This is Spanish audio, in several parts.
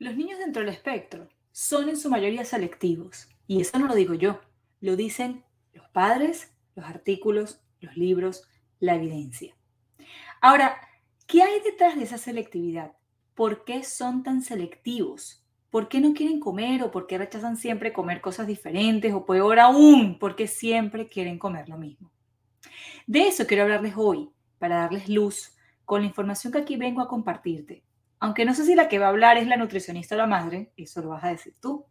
Los niños dentro del espectro son en su mayoría selectivos. Y eso no lo digo yo, lo dicen los padres, los artículos, los libros, la evidencia. Ahora, ¿qué hay detrás de esa selectividad? ¿Por qué son tan selectivos? ¿Por qué no quieren comer o por qué rechazan siempre comer cosas diferentes o peor aún, por qué siempre quieren comer lo mismo? De eso quiero hablarles hoy, para darles luz con la información que aquí vengo a compartirte aunque no sé si la que va a hablar es la nutricionista o la madre, eso lo vas a decir tú.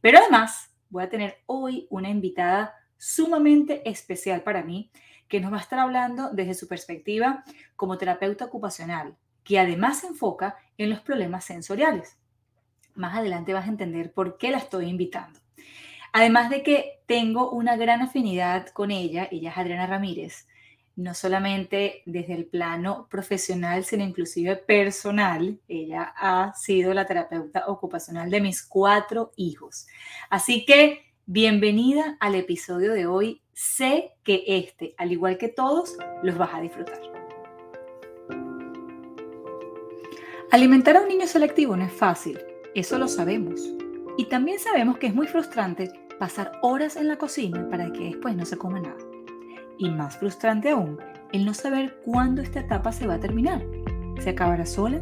Pero además voy a tener hoy una invitada sumamente especial para mí, que nos va a estar hablando desde su perspectiva como terapeuta ocupacional, que además se enfoca en los problemas sensoriales. Más adelante vas a entender por qué la estoy invitando. Además de que tengo una gran afinidad con ella, ella es Adriana Ramírez, no solamente desde el plano profesional, sino inclusive personal. Ella ha sido la terapeuta ocupacional de mis cuatro hijos. Así que bienvenida al episodio de hoy. Sé que este, al igual que todos, los vas a disfrutar. Alimentar a un niño selectivo no es fácil, eso lo sabemos. Y también sabemos que es muy frustrante pasar horas en la cocina para que después no se coma nada. Y más frustrante aún, el no saber cuándo esta etapa se va a terminar. ¿Se acabará sola?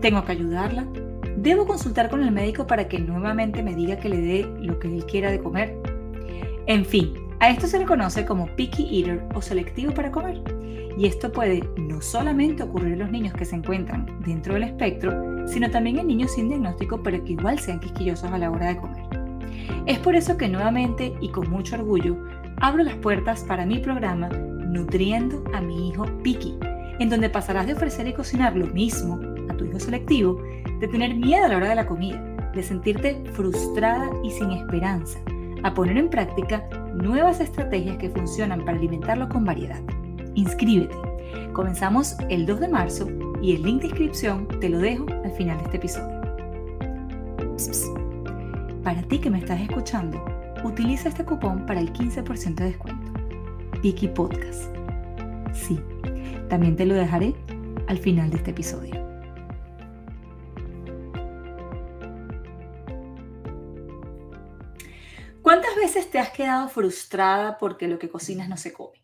¿Tengo que ayudarla? ¿Debo consultar con el médico para que nuevamente me diga que le dé lo que él quiera de comer? En fin, a esto se le conoce como picky eater o selectivo para comer. Y esto puede no solamente ocurrir en los niños que se encuentran dentro del espectro, sino también en niños sin diagnóstico, pero que igual sean quisquillosos a la hora de comer. Es por eso que nuevamente y con mucho orgullo abro las puertas para mi programa Nutriendo a mi hijo Piki, en donde pasarás de ofrecer y cocinar lo mismo a tu hijo selectivo, de tener miedo a la hora de la comida, de sentirte frustrada y sin esperanza, a poner en práctica nuevas estrategias que funcionan para alimentarlo con variedad. Inscríbete. Comenzamos el 2 de marzo y el link de inscripción te lo dejo al final de este episodio. Para ti que me estás escuchando, utiliza este cupón para el 15% de descuento. Piki Podcast. Sí, también te lo dejaré al final de este episodio. ¿Cuántas veces te has quedado frustrada porque lo que cocinas no se come?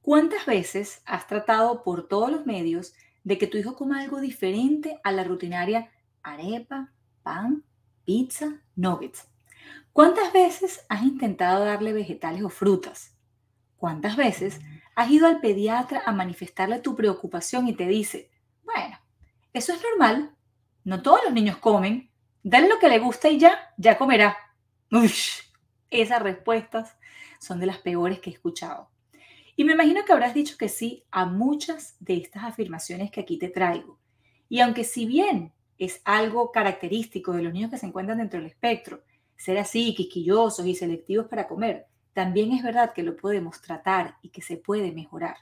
¿Cuántas veces has tratado por todos los medios de que tu hijo coma algo diferente a la rutinaria arepa, pan, pizza, nuggets? ¿Cuántas veces has intentado darle vegetales o frutas? ¿Cuántas veces has ido al pediatra a manifestarle tu preocupación y te dice, bueno, eso es normal, no todos los niños comen, dale lo que le gusta y ya, ya comerá. esas respuestas son de las peores que he escuchado. Y me imagino que habrás dicho que sí a muchas de estas afirmaciones que aquí te traigo. Y aunque si bien es algo característico de los niños que se encuentran dentro del espectro, ser así, quisquillosos y selectivos para comer, también es verdad que lo podemos tratar y que se puede mejorar.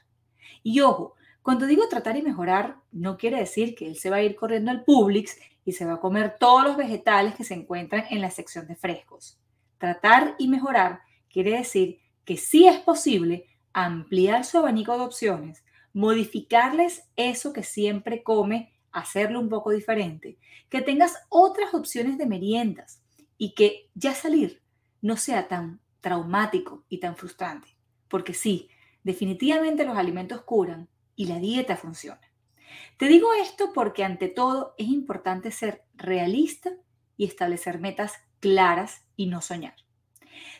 Y ojo, cuando digo tratar y mejorar, no quiere decir que él se va a ir corriendo al Publix y se va a comer todos los vegetales que se encuentran en la sección de frescos. Tratar y mejorar quiere decir que sí es posible ampliar su abanico de opciones, modificarles eso que siempre come, hacerlo un poco diferente, que tengas otras opciones de meriendas, y que ya salir no sea tan traumático y tan frustrante. Porque sí, definitivamente los alimentos curan y la dieta funciona. Te digo esto porque ante todo es importante ser realista y establecer metas claras y no soñar.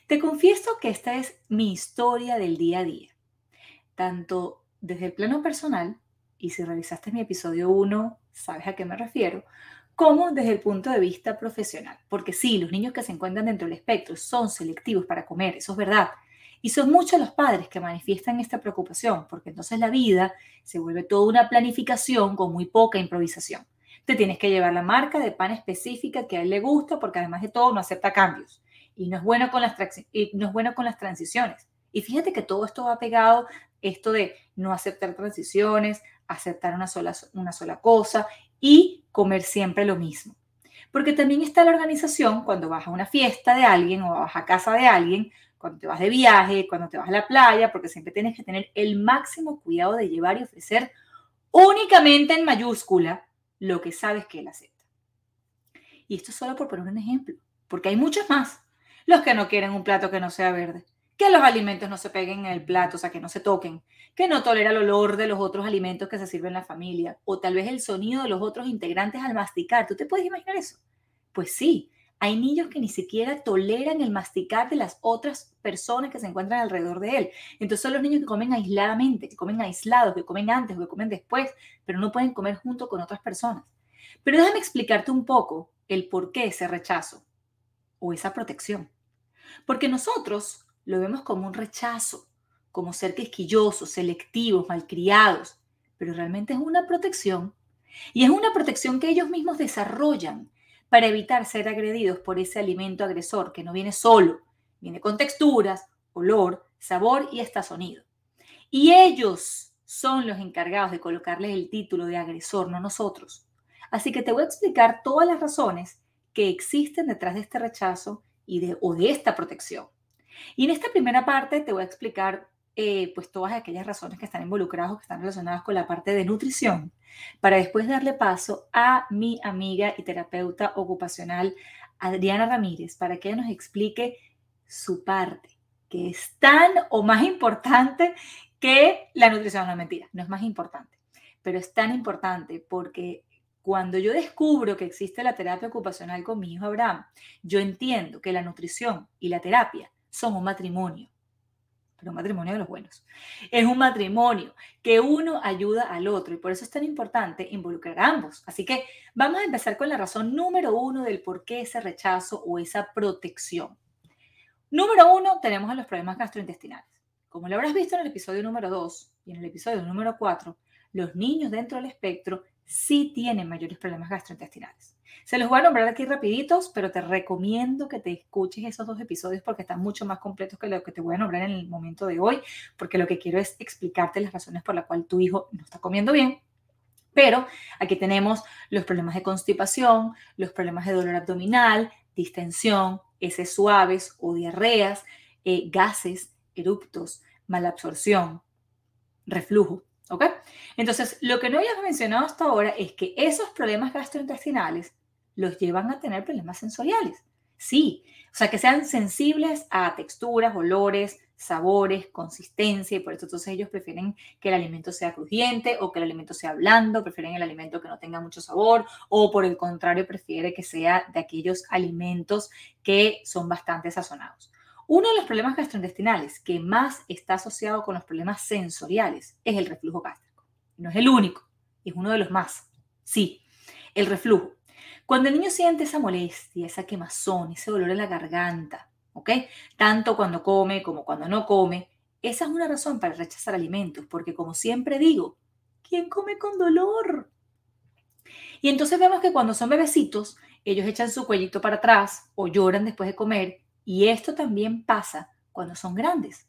Te confieso que esta es mi historia del día a día, tanto desde el plano personal, y si revisaste mi episodio 1, sabes a qué me refiero, como desde el punto de vista profesional. Porque sí, los niños que se encuentran dentro del espectro son selectivos para comer, eso es verdad. Y son muchos los padres que manifiestan esta preocupación, porque entonces la vida se vuelve toda una planificación con muy poca improvisación. Te tienes que llevar la marca de pan específica que a él le gusta, porque además de todo no acepta cambios. Y no es bueno con las, transiciones. Y fíjate que todo esto va pegado, esto de no aceptar transiciones, aceptar una sola, una sola cosa y comer siempre lo mismo. Porque también está la organización cuando vas a una fiesta de alguien o vas a casa de alguien, cuando te vas de viaje, cuando te vas a la playa, porque siempre tienes que tener el máximo cuidado de llevar y ofrecer únicamente en mayúscula lo que sabes que él acepta. Y esto es solo por poner un ejemplo, porque hay muchos más. Los que no quieren un plato que no sea verde, que los alimentos no se peguen en el plato, o sea, que no se toquen, que no tolera el olor de los otros alimentos que se sirven en la familia, o tal vez el sonido de los otros integrantes al masticar. ¿Tú te puedes imaginar eso? Pues sí, hay niños que ni siquiera toleran el masticar de las otras personas que se encuentran alrededor de él. Entonces son los niños que comen aisladamente, que comen aislados, que comen antes o que comen después, pero no pueden comer junto con otras personas. Pero déjame explicarte un poco el por qué ese rechazo o esa protección. Porque nosotros lo vemos como un rechazo, como ser quisquillosos, selectivos, malcriados, pero realmente es una protección. Y es una protección que ellos mismos desarrollan para evitar ser agredidos por ese alimento agresor que no viene solo, viene con texturas, olor, sabor y hasta sonido. Y ellos son los encargados de colocarles el título de agresor, no nosotros. Así que te voy a explicar todas las razones que existen detrás de este rechazo y de, o de esta protección. Y en esta primera parte te voy a explicar eh, pues todas aquellas razones que están involucradas o que están relacionadas con la parte de nutrición, para después darle paso a mi amiga y terapeuta ocupacional Adriana Ramírez para que ella nos explique su parte, que es tan o más importante que la nutrición. No, mentira, no es más importante, pero es tan importante porque cuando yo descubro que existe la terapia ocupacional con mi hijo Abraham, yo entiendo que la nutrición y la terapia son un matrimonio pero un matrimonio de los buenos. Es un matrimonio que uno ayuda al otro y por eso es tan importante involucrar a ambos. Así que vamos a empezar con la razón número uno del por qué ese rechazo o esa protección. Número uno, tenemos los problemas gastrointestinales. Como lo habrás visto en el episodio número dos y en el episodio número cuatro, los niños dentro del espectro sí tienen mayores problemas gastrointestinales. Se los voy a nombrar aquí rapiditos, pero te recomiendo que te escuches esos dos episodios porque están mucho más completos que lo que te voy a nombrar en el momento de hoy, porque lo que quiero es explicarte las razones por las cuales tu hijo no está comiendo bien. Pero aquí tenemos los problemas de constipación, los problemas de dolor abdominal, distensión, heces suaves o diarreas, eh, gases, eruptos, malabsorción, reflujo. ¿Ok? Entonces, lo que no habíamos mencionado hasta ahora es que esos problemas gastrointestinales los llevan a tener problemas sensoriales. Sí, o sea, que sean sensibles a texturas, olores, sabores, consistencia, y por eso entonces ellos prefieren que el alimento sea crujiente o que el alimento sea blando, prefieren el alimento que no tenga mucho sabor, o por el contrario, prefiere que sea de aquellos alimentos que son bastante sazonados. Uno de los problemas gastrointestinales que más está asociado con los problemas sensoriales es el reflujo gástrico. No es el único, es uno de los más. Sí, el reflujo. Cuando el niño siente esa molestia, esa quemazón, ese dolor en la garganta, ¿ok? Tanto cuando come como cuando no come, esa es una razón para rechazar alimentos, porque como siempre digo, ¿quién come con dolor? Y entonces vemos que cuando son bebecitos, ellos echan su cuellito para atrás o lloran después de comer, y esto también pasa cuando son grandes.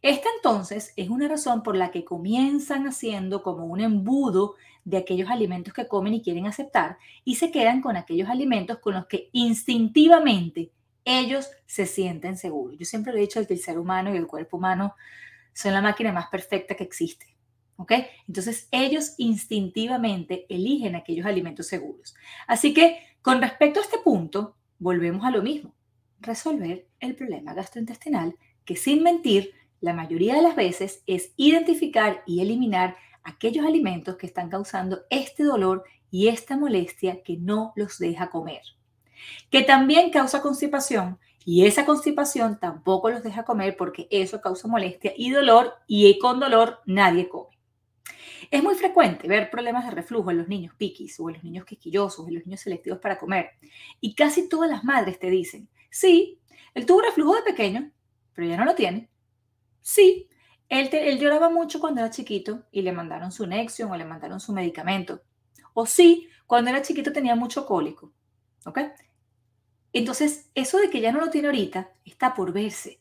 Esta entonces es una razón por la que comienzan haciendo como un embudo de aquellos alimentos que comen y quieren aceptar y se quedan con aquellos alimentos con los que instintivamente ellos se sienten seguros. Yo siempre lo he dicho que el ser humano y el cuerpo humano son la máquina más perfecta que existe. ¿Ok? Entonces ellos instintivamente eligen aquellos alimentos seguros. Así que con respecto a este punto, volvemos a lo mismo. Resolver el problema gastrointestinal que sin mentir, la mayoría de las veces es identificar y eliminar aquellos alimentos que están causando este dolor y esta molestia que no los deja comer. Que también causa constipación y esa constipación tampoco los deja comer porque eso causa molestia y dolor y con dolor nadie come. Es muy frecuente ver problemas de reflujo en los niños piquis o en los niños quisquillosos, en los niños selectivos para comer. Y casi todas las madres te dicen, sí, él tuvo reflujo de pequeño, pero ya no lo tiene. Sí, él, lloraba mucho cuando era chiquito y le mandaron su Nexium o le mandaron su medicamento. O sí, cuando era chiquito tenía mucho cólico. ¿Ok? Entonces, eso de que ya no lo tiene ahorita está por verse.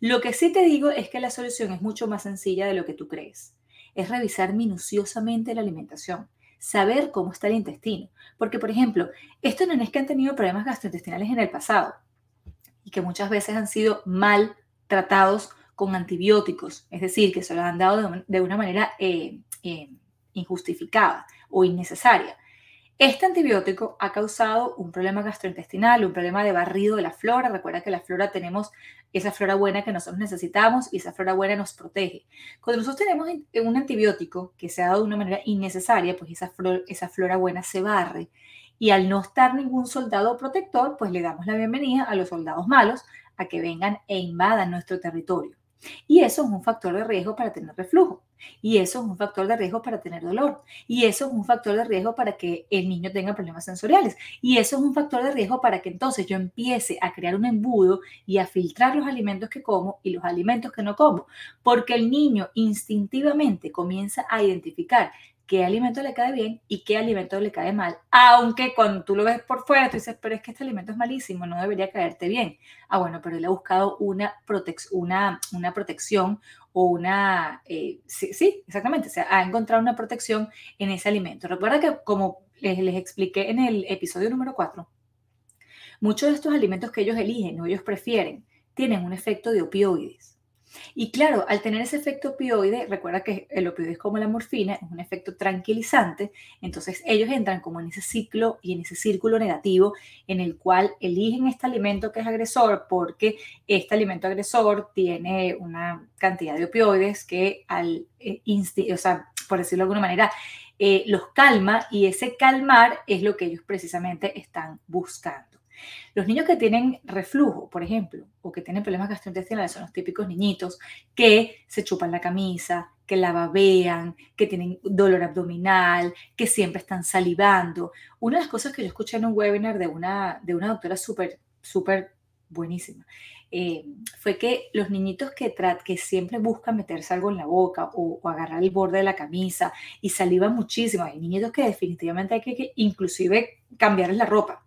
Lo que sí te digo es que la solución es mucho más sencilla de lo que tú crees. Es revisar minuciosamente la alimentación, saber cómo está el intestino. Porque, por ejemplo, estos nenes que han tenido problemas gastrointestinales en el pasado y que muchas veces han sido mal tratados con antibióticos, es decir, que se lo han dado de una manera eh, eh, injustificada o innecesaria. Este antibiótico ha causado un problema gastrointestinal, un problema de barrido de la flora. Recuerda que la flora tenemos esa flora buena que nosotros necesitamos y esa flora buena nos protege. Cuando nosotros tenemos un antibiótico que se ha dado de una manera innecesaria, pues esa flora, esa flora buena se barre. Y al no estar ningún soldado protector, pues le damos la bienvenida a los soldados malos a que vengan e invadan nuestro territorio. Y eso es un factor de riesgo para tener reflujo. Y eso es un factor de riesgo para tener dolor. Y eso es un factor de riesgo para que el niño tenga problemas sensoriales. Y eso es un factor de riesgo para que entonces yo empiece a crear un embudo y a filtrar los alimentos que como y los alimentos que no como. Porque el niño instintivamente comienza a identificar qué alimento le cae bien y qué alimento le cae mal. Aunque cuando tú lo ves por fuera, tú dices, pero es que este alimento es malísimo, no debería caerte bien. Ah, bueno, pero él ha buscado una, una, una protección o una, eh, sí, exactamente, o sea, ha encontrado una protección en ese alimento. Recuerda que como les, les expliqué en el episodio número 4, muchos de estos alimentos que ellos eligen o ellos prefieren tienen un efecto de opioides. Y claro, al tener ese efecto opioide, recuerda que el opioide es como la morfina, es un efecto tranquilizante, entonces ellos entran como en ese ciclo y en ese círculo negativo en el cual eligen este alimento que es agresor porque este alimento agresor tiene una cantidad de opioides que al, eh, o sea, por decirlo de alguna manera, eh, los calma y ese calmar es lo que ellos precisamente están buscando. Los niños que tienen reflujo, por ejemplo, o que tienen problemas gastrointestinales son los típicos niñitos que se chupan la camisa, que la babean, que tienen dolor abdominal, que siempre están salivando. Una de las cosas que yo escuché en un webinar de una, de una doctora súper, súper buenísima, eh, fue que los niñitos que, que siempre buscan meterse algo en la boca o, agarrar el borde de la camisa y salivan muchísimo, hay niñitos que definitivamente hay que, que inclusive cambiarles la ropa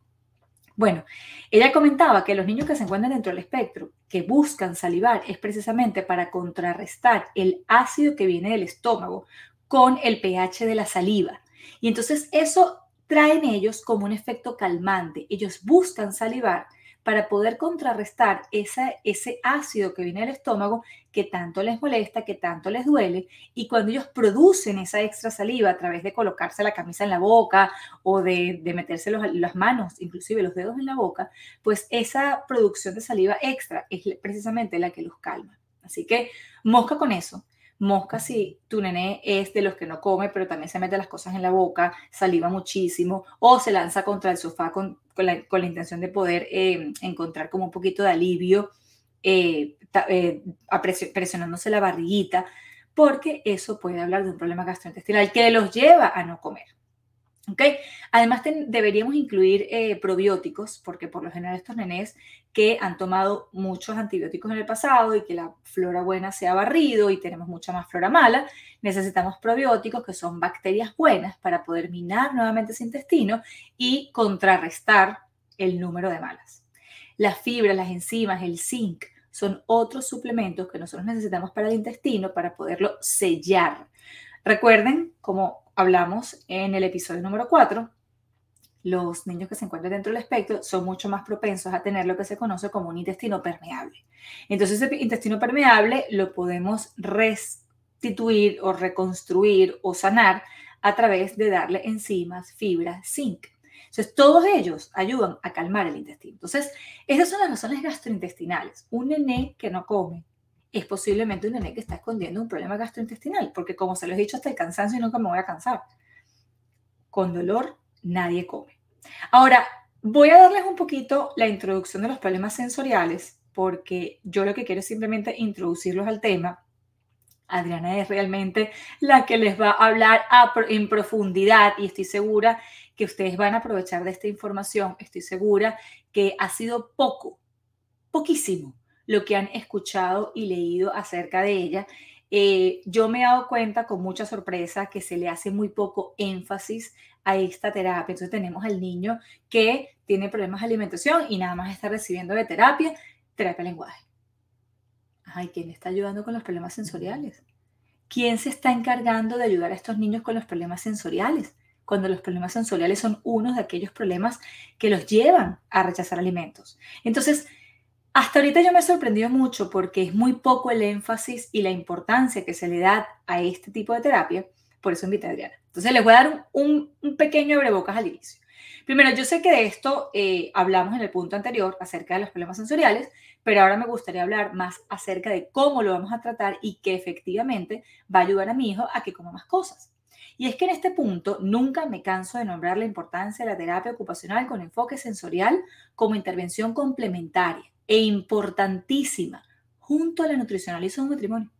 bueno, ella comentaba que los niños que se encuentran dentro del espectro, que buscan salivar, es precisamente para contrarrestar el ácido que viene del estómago con el pH de la saliva. Y entonces eso trae en ellos como un efecto calmante. Ellos buscan salivar para poder contrarrestar ese ácido que viene del estómago que tanto les molesta, que tanto les duele. Y cuando ellos producen esa extra saliva a través de colocarse la camisa en la boca o de, meterse las manos, inclusive los dedos en la boca, pues esa producción de saliva extra es precisamente la que los calma. Así que mosca con eso. Mosca si tu nené es de los que no come, pero también se mete las cosas en la boca, saliva muchísimo, o se lanza contra el sofá con, la, intención de poder eh, encontrar como un poquito de alivio, eh, eh, presionándose la barriguita, porque eso puede hablar de un problema gastrointestinal que los lleva a no comer. Además, deberíamos incluir eh, probióticos, porque por lo general estos nenés que han tomado muchos antibióticos en el pasado y que la flora buena se ha barrido y tenemos mucha más flora mala, necesitamos probióticos que son bacterias buenas para poder minar nuevamente ese intestino y contrarrestar el número de malas. Las fibras, las enzimas, el zinc son otros suplementos que nosotros necesitamos para el intestino para poderlo sellar. Recuerden, como hablamos en el episodio número 4, los niños que se encuentran dentro del espectro son mucho más propensos a tener lo que se conoce como un intestino permeable. Entonces, ese intestino permeable lo podemos restituir o reconstruir o sanar a través de darle enzimas, fibras, zinc. Entonces, todos ellos ayudan a calmar el intestino. Entonces, esas son las razones gastrointestinales. Un nené que no come, es posiblemente un nené que está escondiendo un problema gastrointestinal, porque como se lo he dicho hasta el cansancio y nunca me voy a cansar, con dolor nadie come. Ahora, voy a darles un poquito la introducción de los problemas sensoriales, porque yo lo que quiero es simplemente introducirlos al tema. Adriana es realmente la que les va a hablar en profundidad y estoy segura que ustedes van a aprovechar de esta información. Estoy segura que ha sido poco, poquísimo lo que han escuchado y leído acerca de ella. Eh, yo me he dado cuenta con mucha sorpresa que se le hace muy poco énfasis a esta terapia. Entonces tenemos al niño que tiene problemas de alimentación y nada más está recibiendo de terapia, terapia lenguaje. Ay, ¿quién está ayudando con los problemas sensoriales? ¿Quién se está encargando de ayudar a estos niños con los problemas sensoriales? Cuando los problemas sensoriales son unos de aquellos problemas que los llevan a rechazar alimentos. Entonces, hasta ahorita yo me he sorprendido mucho porque es muy poco el énfasis y la importancia que se le da a este tipo de terapia, por eso invité a Adriana. Entonces les voy a dar un, un pequeño abrebocas al inicio. Primero, yo sé que de esto eh, hablamos en el punto anterior acerca de los problemas sensoriales, pero ahora me gustaría hablar más acerca de cómo lo vamos a tratar y que efectivamente va a ayudar a mi hijo a que coma más cosas. Y es que en este punto nunca me canso de nombrar la importancia de la terapia ocupacional con enfoque sensorial como intervención complementaria e importantísima junto a la nutricional un matrimonio.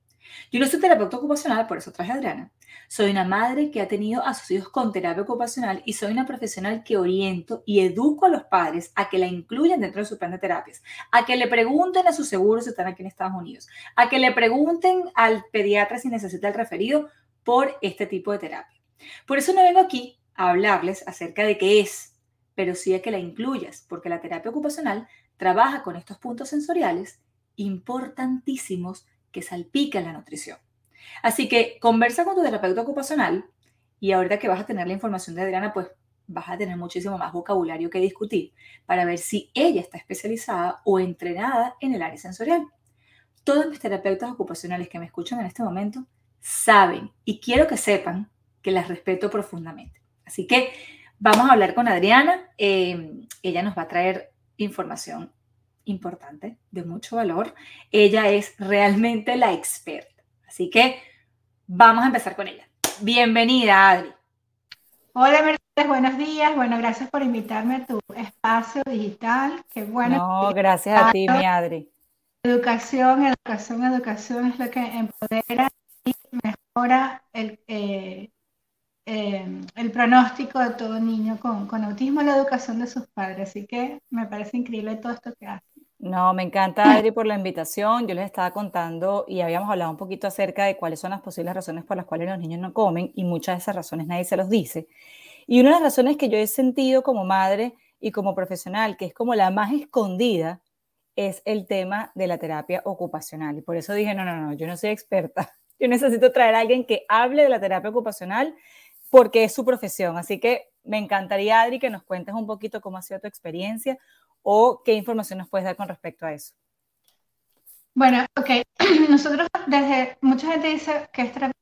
Yo no soy terapeuta ocupacional, por eso traje a Adriana. Soy una madre que ha tenido a sus hijos con terapia ocupacional y soy una profesional que oriento y educo a los padres a que la incluyan dentro de su plan de terapias, a que le pregunten a sus seguros si están aquí en Estados Unidos, a que le pregunten al pediatra si necesita el referido por este tipo de terapia. Por eso no vengo aquí a hablarles acerca de qué es, pero sí a que la incluyas, porque la terapia ocupacional trabaja con estos puntos sensoriales importantísimos que salpican la nutrición. Así que conversa con tu terapeuta ocupacional y ahorita que vas a tener la información de Adriana, pues vas a tener muchísimo más vocabulario que discutir para ver si ella está especializada o entrenada en el área sensorial. Todos mis terapeutas ocupacionales que me escuchan en este momento saben y quiero que sepan que las respeto profundamente. Así que vamos a hablar con Adriana. Eh, ella nos va a traer información importante, de mucho valor. Ella es realmente la experta. Así que vamos a empezar con ella. Bienvenida, Adri. Hola, Mercedes, buenos días. Bueno, gracias por invitarme a tu espacio digital. Qué bueno. No, gracias a ti, mi Adri. Educación, educación, educación es lo que empodera y mejora el, eh, eh, el pronóstico de todo niño con, con autismo, la educación de sus padres. Así que me parece increíble todo esto que hace. No, me encanta, Adri, por la invitación. Yo les estaba contando y habíamos hablado un poquito acerca de cuáles son las posibles razones por las cuales los niños no comen y muchas de esas razones nadie se los dice. Y una de las razones que yo he sentido como madre y como profesional, que es como la más escondida, es el tema de la terapia ocupacional. Y por eso dije, no, no, no, yo no soy experta. Yo necesito traer a alguien que hable de la terapia ocupacional porque es su profesión. Así que me encantaría, Adri, que nos cuentes un poquito cómo ha sido tu experiencia o qué información nos puedes dar con respecto a eso. Bueno, ok. Nosotros desde, mucha gente dice que es terapia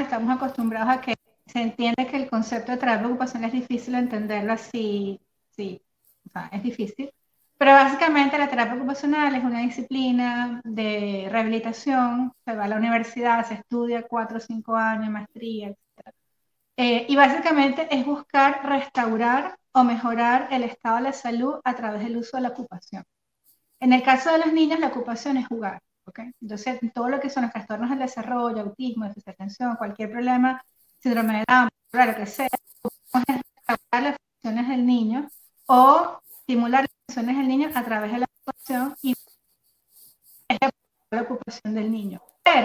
estamos acostumbrados a que se entiende que el concepto de terapia ocupacional es difícil entenderlo así, sí, o sea, es difícil. Pero básicamente la terapia ocupacional es una disciplina de rehabilitación, se va a la universidad, se estudia cuatro o cinco años, maestría, etc. Eh, y básicamente es buscar restaurar o mejorar el estado de la salud a través del uso de la ocupación. En el caso de los niños, la ocupación es jugar. ¿okay? Entonces, todo lo que son los trastornos del desarrollo, autismo, desatención, cualquier problema, síndrome de Down, lo que sea, es restaurar las funciones del niño o estimular las funciones del niño a través de la ocupación y es la ocupación del niño. Pero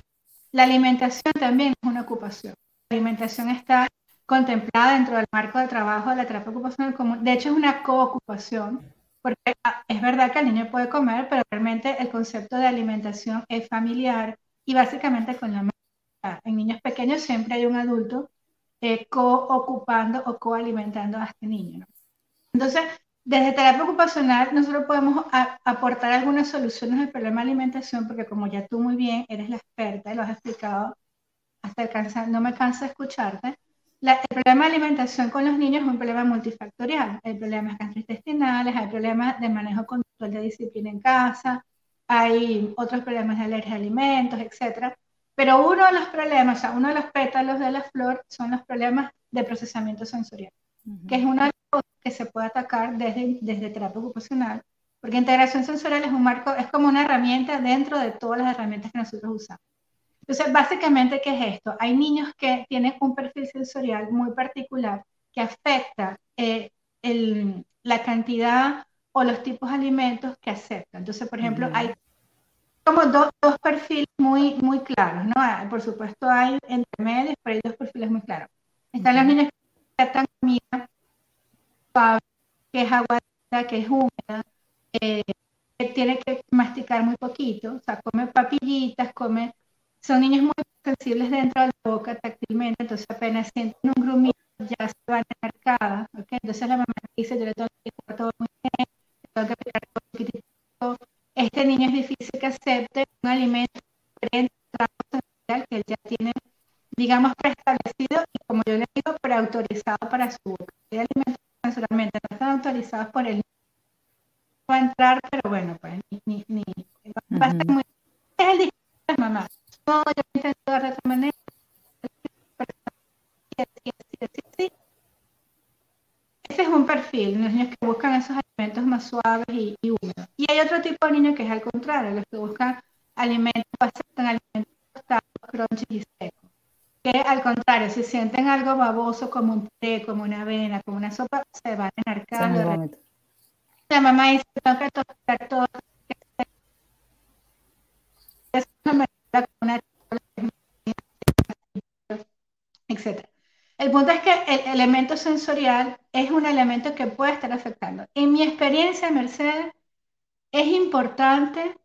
la alimentación también es una ocupación. La alimentación está contemplada dentro del marco de trabajo de la terapia ocupacional común. De hecho, es una coocupación, porque ah, es verdad que el niño puede comer, pero realmente el concepto de alimentación es familiar y básicamente con la madre. En niños pequeños siempre hay un adulto eh, co-ocupando o co-alimentando a este niño. Entonces, desde terapia ocupacional nosotros podemos aportar algunas soluciones al problema de alimentación, porque como ya tú muy bien eres la experta y lo has explicado, hasta el no me cansa de el problema de alimentación con los niños es un problema multifactorial. Hay problemas gastrointestinales, hay problemas de manejo control de disciplina en casa, hay otros problemas de alergia a alimentos, etc. Pero uno de los problemas, o sea, uno de los pétalos de la flor son los problemas de procesamiento sensorial, que es una de las cosas que se puede atacar desde, desde terapia ocupacional, porque integración sensorial es un marco, es como una herramienta dentro de todas las herramientas que nosotros usamos. Entonces, básicamente, ¿qué es esto? Hay niños que tienen un perfil sensorial muy particular que afecta eh, la cantidad o los tipos de alimentos que aceptan. Entonces, por ejemplo, hay como dos, perfiles muy, muy claros, ¿no? Ah, por supuesto, hay entre medios, pero hay dos perfiles muy claros. Están los niños que aceptan comida que es aguada, que es húmeda, eh, que tiene que masticar muy poquito, o sea, come papillitas, come son niños muy sensibles dentro de la boca táctilmente, entonces apenas sienten un grumito ya se van enarcadas, ¿ok? Entonces la mamá dice, yo le tengo que explicar todo muy bien, le tengo que explicar todo poquitito. Este niño es difícil que acepte un alimento diferente que él ya tiene, digamos, preestablecido para su boca. Hay alimentos que no están autorizados por el niño. Va a entrar, pero bueno, pues ni, ni, ni va a ser muy... Es el discurso de las mamás. No, yo intento de otra manera. Ese es un perfil, los niños que buscan esos alimentos más suaves y, y húmedos. Y hay otro tipo de niños que es al contrario, los que buscan alimentos basados en alimentos tostados, crunchy y secos. Que al contrario, si sienten algo baboso como un té, como una avena, como una sopa, se van enarcando. La mamá dice, tengo que tostar todo. Etcétera. El punto es que el elemento sensorial es un elemento que puede estar afectando. En mi experiencia, Mercedes, es importante,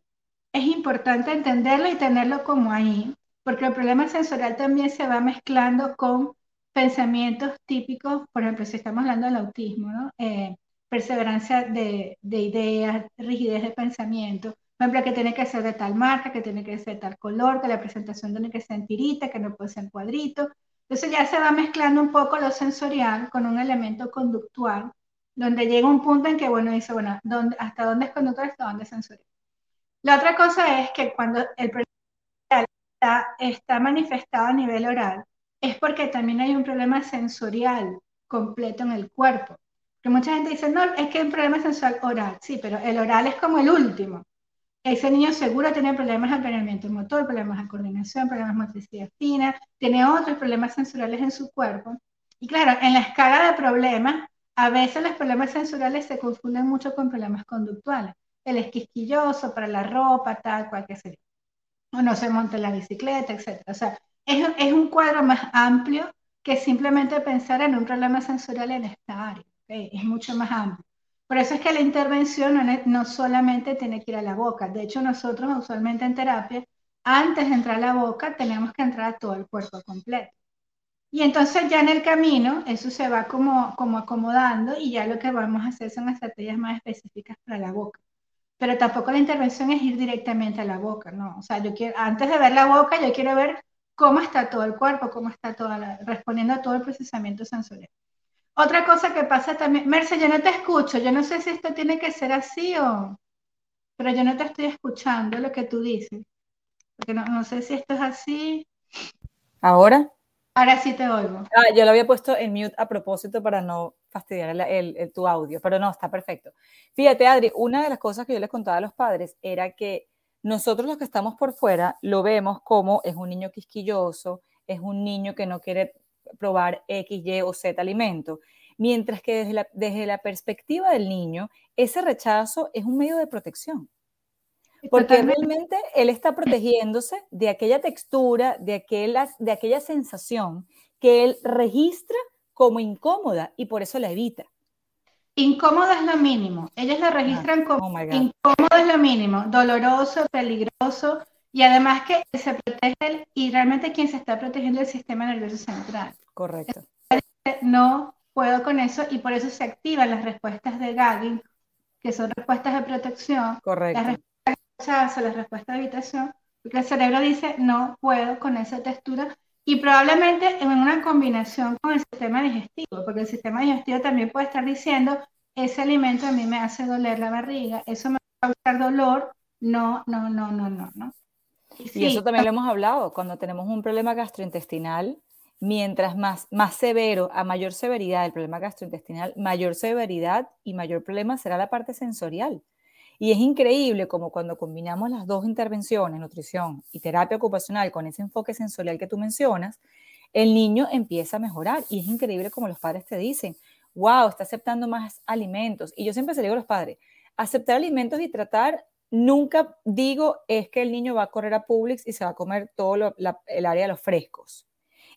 es importante entenderlo y tenerlo como ahí, porque el problema sensorial también se va mezclando con pensamientos típicos, por ejemplo, si estamos hablando del autismo, ¿no? Eh, perseverancia de, de, ideas, rigidez de pensamiento, por ejemplo, que tiene que ser de tal marca, que tiene que ser de tal color, que la presentación tiene que ser en tirita, que no puede ser en cuadrito, entonces ya se va mezclando un poco lo sensorial con un elemento conductual, donde llega un punto en que, bueno, dice, bueno, ¿dónde, ¿hasta dónde es conductual, hasta dónde es sensorial? La otra cosa es que cuando el problema está, está manifestado a nivel oral, es porque también hay un problema sensorial completo en el cuerpo. Que mucha gente dice, no, es que hay un problema sensorial oral. Sí, pero el oral es como el último ese niño seguro tiene problemas de aprendizaje motor, problemas de coordinación, problemas de motricidad fina, tiene otros problemas sensoriales en su cuerpo. Y claro, en la escala de problemas, a veces los problemas sensoriales se confunden mucho con problemas conductuales. El esquisquilloso para la ropa, tal cual que sea. O no se monta la bicicleta, etc. O sea, es, es, un cuadro más amplio que simplemente pensar en un problema sensorial en esta área. Es mucho más amplio. Por eso es que la intervención no, solamente tiene que ir a la boca. De hecho, nosotros usualmente en terapia, antes de entrar a la boca, tenemos que entrar a todo el cuerpo completo. Y entonces ya en el camino, eso se va como, como acomodando y ya lo que vamos a hacer son estrategias más específicas para la boca. Pero tampoco la intervención es ir directamente a la boca, ¿no? O sea, yo quiero, antes de ver la boca, yo quiero ver cómo está todo el cuerpo, cómo está toda la, respondiendo a todo el procesamiento sensorial. Otra cosa que pasa también, Merce, yo no te escucho, yo no sé si esto tiene que ser así o, pero yo no te estoy escuchando lo que tú dices, porque no, sé si esto es así. ¿Ahora? Ahora sí te oigo. Ah, yo lo había puesto en mute a propósito para no fastidiar el, tu audio, pero no, está perfecto. Fíjate, Adri, una de las cosas que yo les contaba a los padres era que nosotros los que estamos por fuera lo vemos como es un niño quisquilloso, es un niño que no quiere probar X, Y o Z alimento. Mientras que desde la, desde la perspectiva del niño, ese rechazo es un medio de protección. Porque realmente él está protegiéndose de aquella textura, de aquella, de aquella sensación que él registra como incómoda y por eso la evita. Incómoda es lo mínimo. Ellos la registran ah, como oh incómodo es lo mínimo, doloroso, peligroso, y además que se protege y realmente quien se está protegiendo el sistema nervioso central. Correcto. No puedo con eso y por eso se activan las respuestas de gagging, que son respuestas de protección. Correcto. Las respuestas de rechazo, las respuestas de habitación, porque el cerebro dice no puedo con esa textura y probablemente en una combinación con el sistema digestivo, porque el sistema digestivo también puede estar diciendo ese alimento a mí me hace doler la barriga, eso me va a causar dolor, no, no, no, no, no, no. Y eso también lo hemos hablado, cuando tenemos un problema gastrointestinal, mientras más, más severo, a mayor severidad el problema gastrointestinal, mayor severidad y mayor problema será la parte sensorial. Y es increíble como cuando combinamos las dos intervenciones, nutrición y terapia ocupacional, con ese enfoque sensorial que tú mencionas, el niño empieza a mejorar. Y es increíble como los padres te dicen, wow, está aceptando más alimentos. Y yo siempre se digo a los padres, aceptar alimentos y tratar Nunca digo es que el niño va a correr a Publix y se va a comer todo el área de los frescos.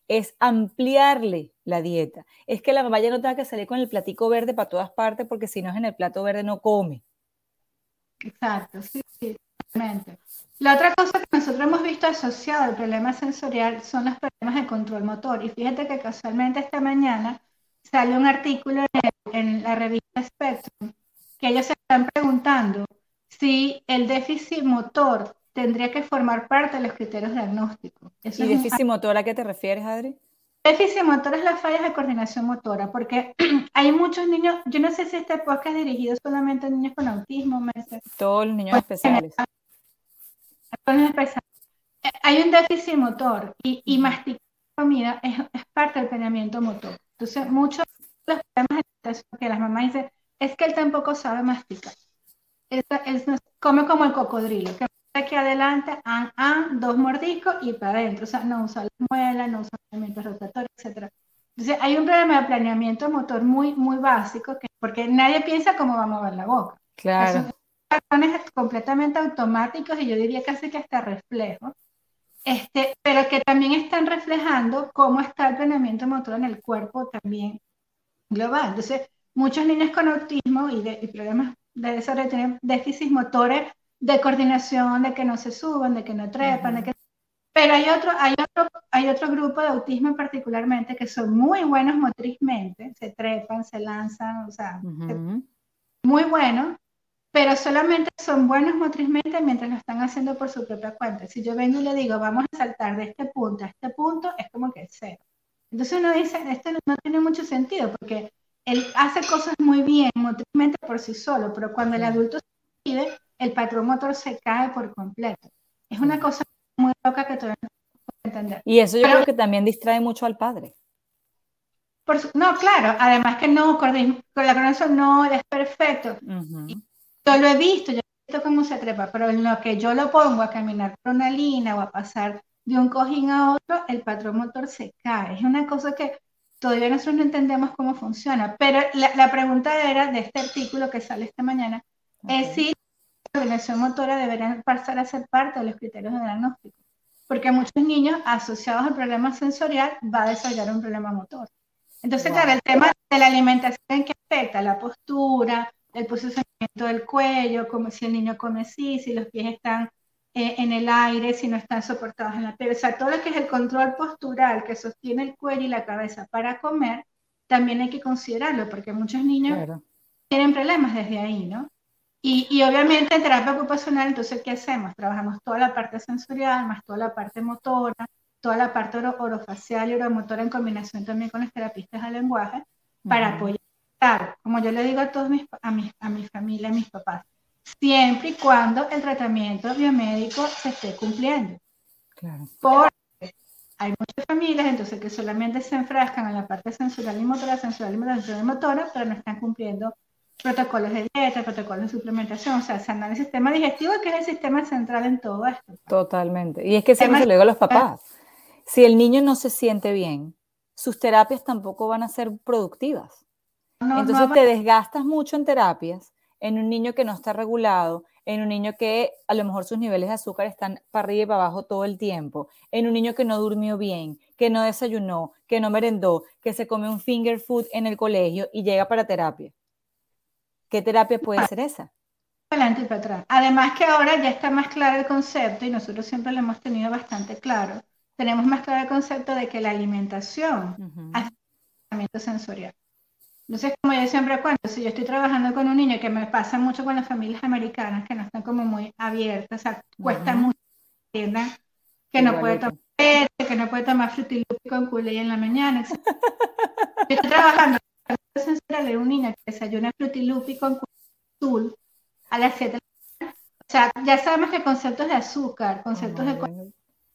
Es ampliarle la dieta. Es que la mamá ya no tenga que salir con el platico verde para todas partes porque si no es en el plato verde no come. Exacto, sí, sí. La otra cosa que nosotros hemos visto asociado al problema sensorial son los problemas de control motor. Y fíjate que casualmente esta mañana sale un artículo en, en la revista Spectrum que ellos se están preguntando si el déficit motor tendría que formar parte de los criterios diagnósticos. ¿Y déficit motor a qué te refieres, Adri? déficit motor es las fallas de coordinación motora, porque hay muchos niños, yo no sé si este podcast es dirigido solamente a niños con autismo, Todos los niños especiales. Hay un déficit motor y, y masticar comida es, parte del planeamiento motor. Entonces, muchos de los problemas que las mamás dicen es que él tampoco sabe masticar. Él, come como el cocodrilo, que aquí adelante, ah, ah, dos mordiscos y para adentro. O sea, no usa la muela, no usa movimientos rotatorios, etc. Entonces, hay un problema de planeamiento motor muy, muy básico, que, porque nadie piensa cómo va a mover la boca. Claro. Son completamente automáticos y yo diría casi que hasta reflejos. Este, pero que también están reflejando cómo está el planeamiento motor en el cuerpo también global. Entonces, muchos niños con autismo y, de, y problemas de desarrollo tienen déficits motores de coordinación, de que no se suban, de que no trepan, de que... Pero hay otro, hay, otro, hay otro grupo de autismo particularmente que son muy buenos motrizmente, se trepan, se lanzan, o sea, muy buenos, pero solamente son buenos motrizmente mientras lo están haciendo por su propia cuenta. Si yo vengo y le digo, vamos a saltar de este punto a este punto, es como que es cero. Entonces uno dice, esto no tiene mucho sentido, porque él hace cosas muy bien motrizmente por sí solo, pero cuando el adulto se pide, el patrón motor se cae por completo. Es una cosa muy loca que todavía no puedo entender. Y eso yo creo que también distrae mucho al padre. Por no, claro, además que no, con la coordinación no, es perfecto. Yo lo he visto, yo he visto cómo se trepa, pero en lo que yo lo pongo a caminar por una línea o a pasar de un cojín a otro, el patrón motor se cae. Es una cosa que todavía nosotros no entendemos cómo funciona. Pero la, pregunta era de este artículo que sale esta mañana, es si coordinación motora deberían pasar a ser parte de los criterios de diagnóstico, porque muchos niños asociados al problema sensorial va a desarrollar un problema motor. Entonces, claro, el tema de la alimentación que afecta la postura, el posicionamiento del cuello, como si el niño come así, si los pies están eh, en el aire, si no están soportados en la piel, o sea, todo lo que es el control postural que sostiene el cuello y la cabeza para comer, también hay que considerarlo, porque muchos niños tienen problemas desde ahí, ¿no? Y, obviamente en terapia ocupacional, entonces, ¿qué hacemos? Trabajamos toda la parte sensorial, más toda la parte motora, toda la parte orofacial y oromotora en combinación también con los terapistas de lenguaje, para apoyar, como yo le digo a todos mis, a, mi, a mi familia, a mis papás, siempre y cuando el tratamiento biomédico se esté cumpliendo. Claro. Porque hay muchas familias entonces que solamente se enfrascan en la parte sensorial y motora, sensorial y motora, y motora, pero no están cumpliendo protocolos de dieta, protocolos de suplementación, o sea, se anda el sistema digestivo, que es el sistema central en todo esto. Totalmente. Y es que siempre se lo digo a los papás. Si el niño no se siente bien, sus terapias tampoco van a ser productivas. Entonces te desgastas mucho en terapias, en un niño que no está regulado, en un niño que a lo mejor sus niveles de azúcar están para arriba y para abajo todo el tiempo, en un niño que no durmió bien, que no desayunó, que no merendó, que se come un finger food en el colegio y llega para terapia. ¿Qué terapia puede ser esa? Adelante y para atrás. Además que ahora ya está más claro el concepto y nosotros siempre lo hemos tenido bastante claro. Tenemos más claro el concepto de que la alimentación es uh sensorial. Entonces, como yo siempre cuento, si yo estoy trabajando con un niño que me pasa mucho con las familias americanas que no están como muy abiertas, o sea, cuesta mucho que entiendan que no puede tomar que no puede tomar frutilupi con culé en la mañana. yo estoy trabajando de un niño que desayuna frutilupi con azul a las 7 O sea, ya sabemos que conceptos de azúcar, conceptos de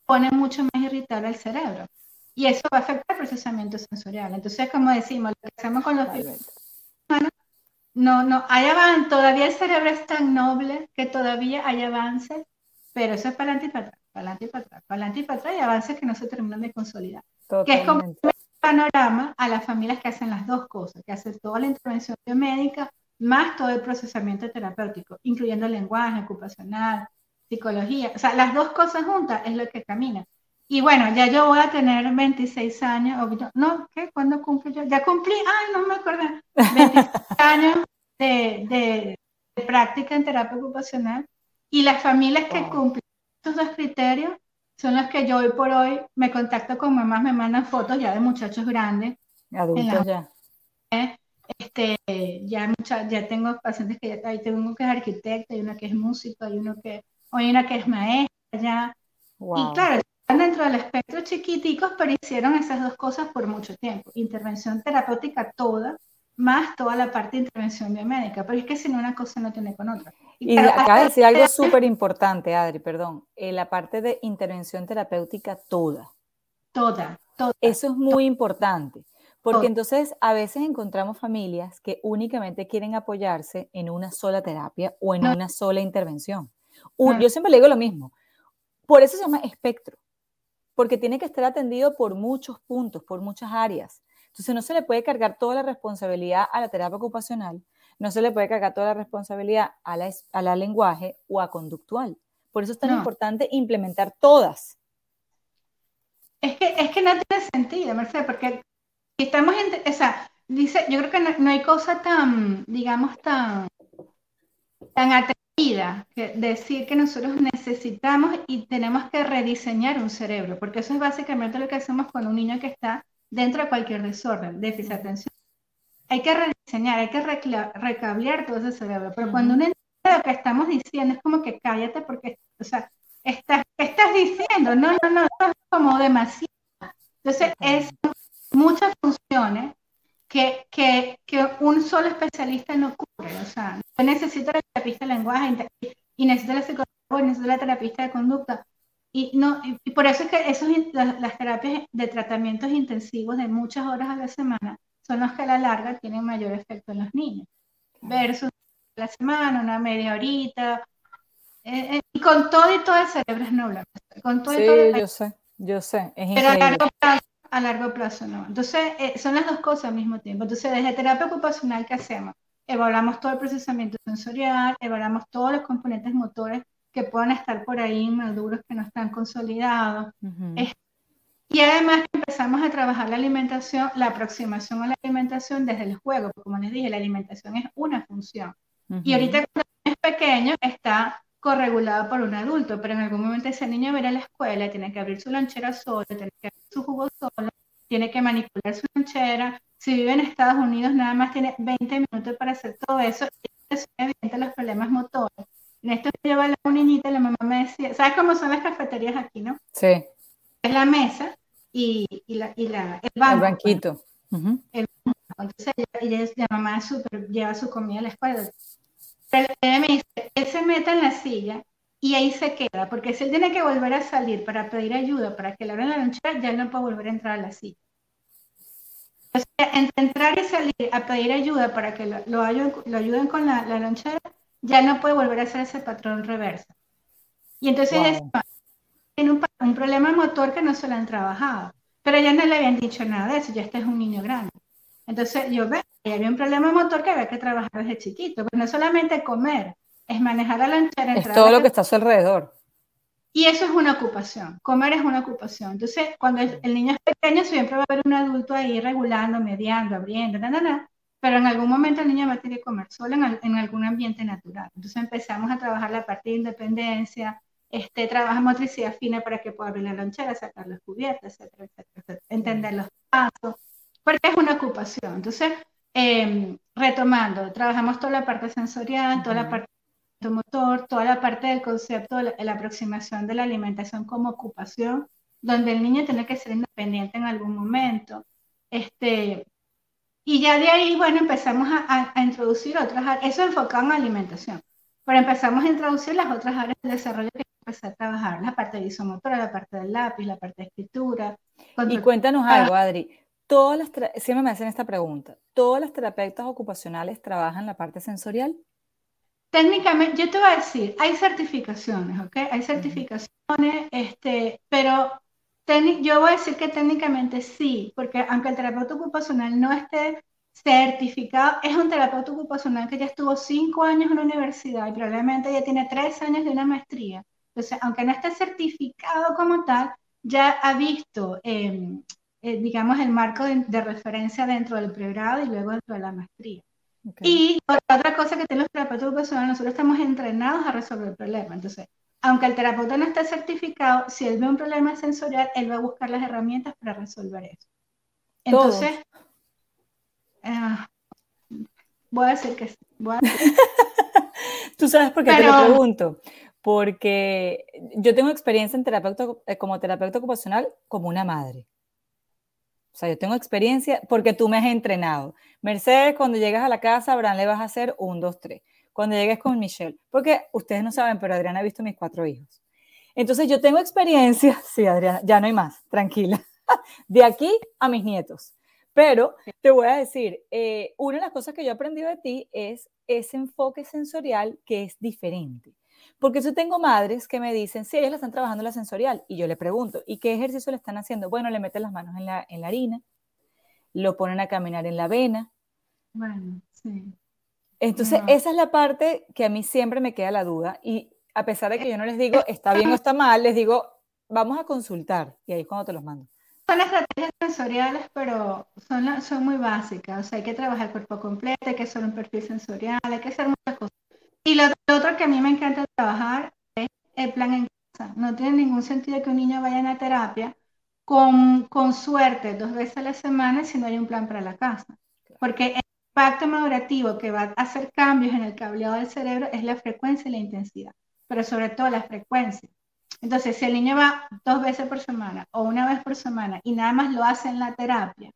ponen mucho más irritable al cerebro. Y eso va a afectar el procesamiento sensorial. Entonces, como decimos, lo que hacemos con los humanos, no, no, hay avance, todavía el cerebro es tan noble que todavía hay avances, pero eso es para adelante y para atrás, para adelante y para atrás, para adelante y para atrás, y avances que no se terminan de consolidar. Que es como panorama a las familias que hacen las dos cosas, que hacen toda la intervención biomédica más todo el procesamiento terapéutico, incluyendo el lenguaje ocupacional, psicología, o sea, las dos cosas juntas es lo que camina. Y bueno, ya yo voy a tener 26 años, no, ¿qué? ¿Cuándo cumplo yo? Ya cumplí, ay, no me acuerdo, 26 años de, de, práctica en terapia ocupacional y las familias que cumplen estos dos criterios son las que yo hoy por hoy me contacto con mamás, me mandan fotos ya de muchachos grandes. Adultos ya. Este, ya, mucha, ya tengo pacientes que ya, hay tengo que es arquitecto, hay una que es músico, hay uno que, hay una que es maestra ya. Y claro, dentro del espectro chiquiticos, pero hicieron esas dos cosas por mucho tiempo. Intervención terapéutica toda, más toda la parte de intervención biomédica, pero es que si no una cosa no tiene con otra. Y, acaba de decir algo súper importante, Adri, perdón, eh, la parte de intervención terapéutica toda. Toda, toda. Eso es muy importante, porque entonces a veces encontramos familias que únicamente quieren apoyarse en una sola terapia o en una sola intervención. Yo siempre le digo lo mismo, por eso se llama espectro, porque tiene que estar atendido por muchos puntos, por muchas áreas. Entonces no se le puede cargar toda la responsabilidad a la terapia ocupacional, no se le puede cargar toda la responsabilidad a la, a la lenguaje o a conductual. Por eso es tan importante implementar todas. Es que, es que no tiene sentido, Mercedes, porque estamos en, o sea, dice, yo creo que no, hay cosa tan, digamos, tan, tan atrevida que decir que nosotros necesitamos y tenemos que rediseñar un cerebro, porque eso es básicamente lo que hacemos con un niño que está dentro de cualquier desorden, déficit de atención. Hay que rediseñar, hay que recablear todo ese cerebro, pero cuando uno entiende lo que estamos diciendo, es como que cállate porque, o sea, estás, ¿qué estás diciendo? No, no, no, es como demasiado. Entonces, es muchas funciones que, que, que, un solo especialista no cubre. O sea, yo necesito la terapista de lenguaje y necesito la psicóloga, necesito la terapista de conducta, y, no, y por eso es que esos, las, terapias de tratamientos intensivos de muchas horas a la semana son los que a la larga tienen mayor efecto en los niños, versus la semana, una media horita. Eh, eh, y con todo y todo el cerebro es noble. Con todo sí, y todo yo sé, yo sé. Es pero a largo, plazo, a largo plazo no. Entonces, eh, son las dos cosas al mismo tiempo. Entonces, desde terapia ocupacional, ¿qué hacemos? Evaluamos todo el procesamiento sensorial, evaluamos todos los componentes motores que puedan estar por ahí inmaduros, que no están consolidados. y además empezamos a trabajar la alimentación, la aproximación a la alimentación desde el juego, porque como les dije, la alimentación es una función. Y ahorita cuando es pequeño está corregulado por un adulto, pero en algún momento ese niño va a a la escuela, tiene que abrir su lonchera solo, tiene que abrir su jugo solo, tiene que manipular su lonchera. Si vive en Estados Unidos, nada más tiene 20 minutos para hacer todo eso. Y eso evidente los problemas motores en esto lleva la niñita y la mamá me decía, ¿sabes cómo son las cafeterías aquí, no? Sí. Es la mesa y, y, la, y la, el banco. El banquito. el banco. Entonces ella, la mamá super, lleva su comida a la escuela. Pero ella me dice, él se mete en la silla y ahí se queda, porque si él tiene que volver a salir para pedir ayuda, para que le abran la lonchera, ya no puede volver a entrar a la silla. Entonces, entre entrar y salir a pedir ayuda para que lo, lo, ayuden, lo ayuden con la, la lonchera, ya no puede volver a hacer ese patrón reverso. Y entonces tiene un, problema motor que no se lo han trabajado, pero ya no le habían dicho nada de eso, ya este es un niño grande. Entonces yo veo que había un problema motor que había que trabajar desde chiquito, pero no solamente comer, es manejar la lanchera. Es todo lo que está a su alrededor. Y eso es una ocupación, comer es una ocupación. Entonces, cuando el, niño es pequeño, siempre va a haber un adulto ahí regulando, mediando, abriendo, nada, nada pero en algún momento el niño va a tener que comer solo en, algún ambiente natural. Entonces empezamos a trabajar la parte de independencia, este, trabaja motricidad fina para que pueda abrir la lonchera, sacar las cubiertas, etcétera, etcétera, entender los pasos, porque es una ocupación. Entonces, em, retomando, trabajamos toda la parte sensorial, toda la parte motor, toda la parte del concepto de la, aproximación de la alimentación como ocupación, donde el niño tiene que ser independiente en algún momento. Este, y ya de ahí, bueno, empezamos a, introducir otras áreas, eso enfocado en alimentación, pero empezamos a introducir las otras áreas de desarrollo que empecé a trabajar, la parte de isomotora, la parte del lápiz, la parte de escritura. Y cuéntanos algo, Adri. Todas las siempre me hacen esta pregunta. ¿Todas las terapeutas ocupacionales trabajan la parte sensorial? Técnicamente, yo te voy a decir, hay certificaciones, ¿ok? Hay certificaciones, este, pero yo voy a decir que técnicamente sí, porque aunque el terapeuta ocupacional no esté certificado, es un terapeuta ocupacional que ya estuvo cinco años en la universidad y probablemente ya tiene tres años de una maestría. Entonces, aunque no esté certificado como tal, ya ha visto, em, eh, digamos, el marco de, referencia dentro del pregrado y luego dentro de la maestría. Y otra cosa que tienen los terapeutas ocupacionales, nosotros estamos entrenados a resolver el problema. Entonces, aunque el terapeuta no esté certificado, si él ve un problema sensorial, él va a buscar las herramientas para resolver eso. Entonces, eh, voy a decir que sí. Tú sabes por qué te lo pregunto. porque yo tengo experiencia en terapeuta, eh, como terapeuta ocupacional como una madre. O sea, yo tengo experiencia porque tú me has entrenado. Mercedes, cuando llegas a la casa, Abraham le vas a hacer un, dos, tres. Cuando llegues con Michelle, porque ustedes no saben, pero Adriana ha visto mis cuatro hijos. Entonces yo tengo experiencia, sí, Adriana, ya no hay más, tranquila, de aquí a mis nietos. Pero te voy a decir, eh, una de las cosas que yo he aprendido de ti es ese enfoque sensorial que es diferente. Porque yo tengo madres que me dicen, sí, ellas la están trabajando la sensorial. Y yo le pregunto, ¿y qué ejercicio le están haciendo? Bueno, le meten las manos en la, en la harina, lo ponen a caminar en la avena. Bueno, sí. Entonces, esa es la parte que a mí siempre me queda la duda. Y a pesar de que yo no les digo está bien o está mal, les digo, vamos a consultar. Y ahí es cuando te los mando. Son estrategias sensoriales, pero son, son muy básicas. O sea, hay que trabajar el cuerpo completo, hay que hacer un perfil sensorial, hay que hacer muchas cosas. Y lo, otro que a mí me encanta trabajar es el plan en casa. No tiene ningún sentido que un niño vaya a la terapia con, con suerte dos veces a la semana si no hay un plan para la casa. Porque el impacto madurativo que va a hacer cambios en el cableado del cerebro es la frecuencia y la intensidad, pero sobre todo la frecuencia. Entonces, si el niño va dos veces por semana o una vez por semana y nada más lo hace en la terapia,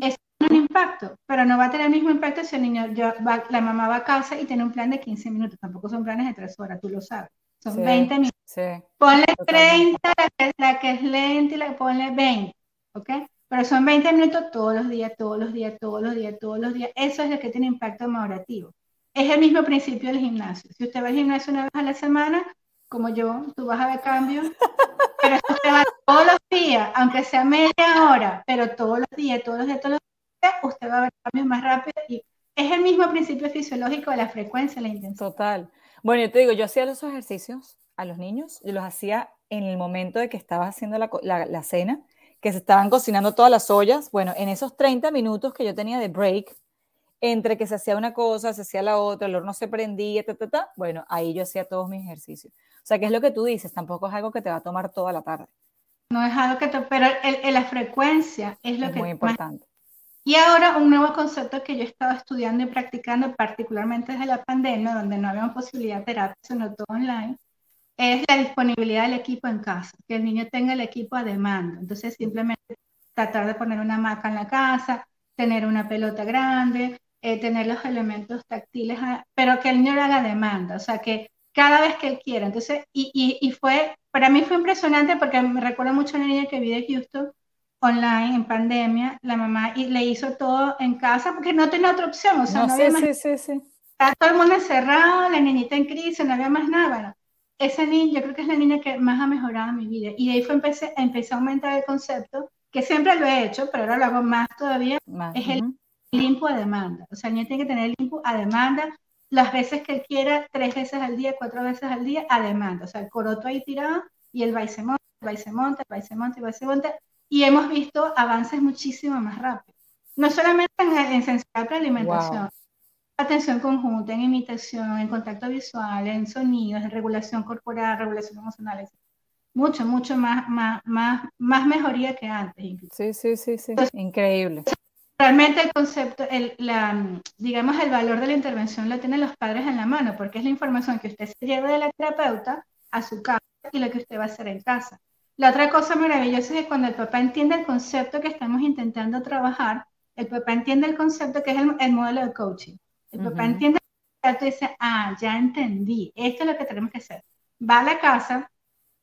es un impacto, pero no va a tener el mismo impacto si el niño, va, la mamá va a casa y tiene un plan de 15 minutos, tampoco son planes de 3 horas, tú lo sabes, son 20 minutos. ponle 30, la que, es lenta y la ponle 20, ¿ok? Pero son 20 minutos todos los días, todos los días, todos los días, todos los días. Eso es lo que tiene impacto madurativo. Es el mismo principio del gimnasio. Si usted va al gimnasio una vez a la semana, como yo, tú vas a ver cambios, pero si usted va todos los días, aunque sea media hora, pero todos los días, todos los días, todos los días, usted va a ver cambios más rápido y es el mismo principio fisiológico de la frecuencia, la intensidad. Total. Bueno, yo te digo, yo hacía los ejercicios a los niños, yo los hacía en el momento de que estaba haciendo la, la cena, que se estaban cocinando todas las ollas. Bueno, en esos 30 minutos que yo tenía de break, entre que se hacía una cosa, se hacía la otra, el horno se prendía, ta, ta, ta, bueno, ahí yo hacía todos mis ejercicios. O sea, que es lo que tú dices, tampoco es algo que te va a tomar toda la tarde. No es algo que te, pero el, la frecuencia es lo es que muy importante. Y ahora un nuevo concepto que yo he estado estudiando y practicando, particularmente desde la pandemia, donde no había posibilidad de terapia, sino todo online, es la disponibilidad del equipo en casa, que el niño tenga el equipo a demanda. Entonces, simplemente tratar de poner una hamaca en la casa, tener una pelota grande, eh, tener los elementos táctiles, pero que el niño haga demanda, o sea, que cada vez que él quiera. Entonces, y, y, fue, para mí fue impresionante porque me recuerdo mucho a una niña que vi de Houston online en pandemia, la mamá y le hizo todo en casa porque no tenía otra opción, o sea, no, había más, sí, sí. Estaba todo el mundo encerrado, la niñita en crisis, no había más nada. Bueno, esa niña, yo creo que es la niña que más ha mejorado mi vida. Y de ahí fue empecé, empecé a aumentar el concepto, que siempre lo he hecho, pero ahora lo hago más todavía, es el limpo a demanda. O sea, el niño tiene que tener limpo a demanda las veces que él quiera, tres veces al día, cuatro veces al día, a demanda. O sea, el coroto ahí tirado y el va y se monta, el va y se monta, el va y se monta, el va y hemos visto avances muchísimo más rápido. No solamente en, en sensibilidad alimentación, atención conjunta, en imitación, en contacto visual, en sonidos, en regulación corporal, regulación emocional. Mucho, mucho más, más, más, más mejoría que antes. Sí, sí, sí, sí. Increíble. Realmente el concepto, el, la, digamos, el valor de la intervención lo tienen los padres en la mano, porque es la información que usted se lleva de la terapeuta a su casa y lo que usted va a hacer en casa. La otra cosa maravillosa es que cuando el papá entiende el concepto que estamos intentando trabajar, el papá entiende el concepto que es el, el modelo de coaching. El papá entiende y dice, ah, ya entendí, esto es lo que tenemos que hacer. Va a la casa,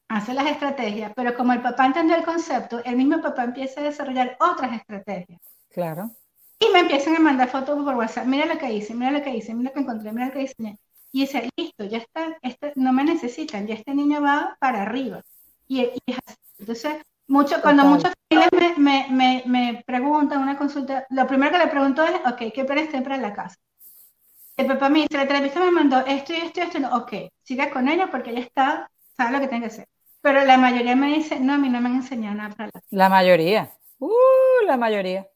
hace las estrategias, pero como el papá entendió el concepto, el mismo papá empieza a desarrollar otras estrategias. Claro. Y me empiezan a mandar fotos por WhatsApp, mira lo que hice, mira lo que hice, mira lo que encontré, mira lo que hice. Y dice, listo, ya está, este, no me necesitan, ya este niño va para arriba. Y, es así. Entonces, mucho, cuando muchos me, me, me, me, preguntan una consulta, lo primero que le pregunto es, ok, ¿qué planes tienen para la casa? El papá me dice, la terapista me mandó esto y esto y esto, ok, siga con ella porque ella está, sabe lo que tiene que hacer. Pero la mayoría me dice, no, a mí no me han enseñado nada para la La mayoría, uh, la mayoría.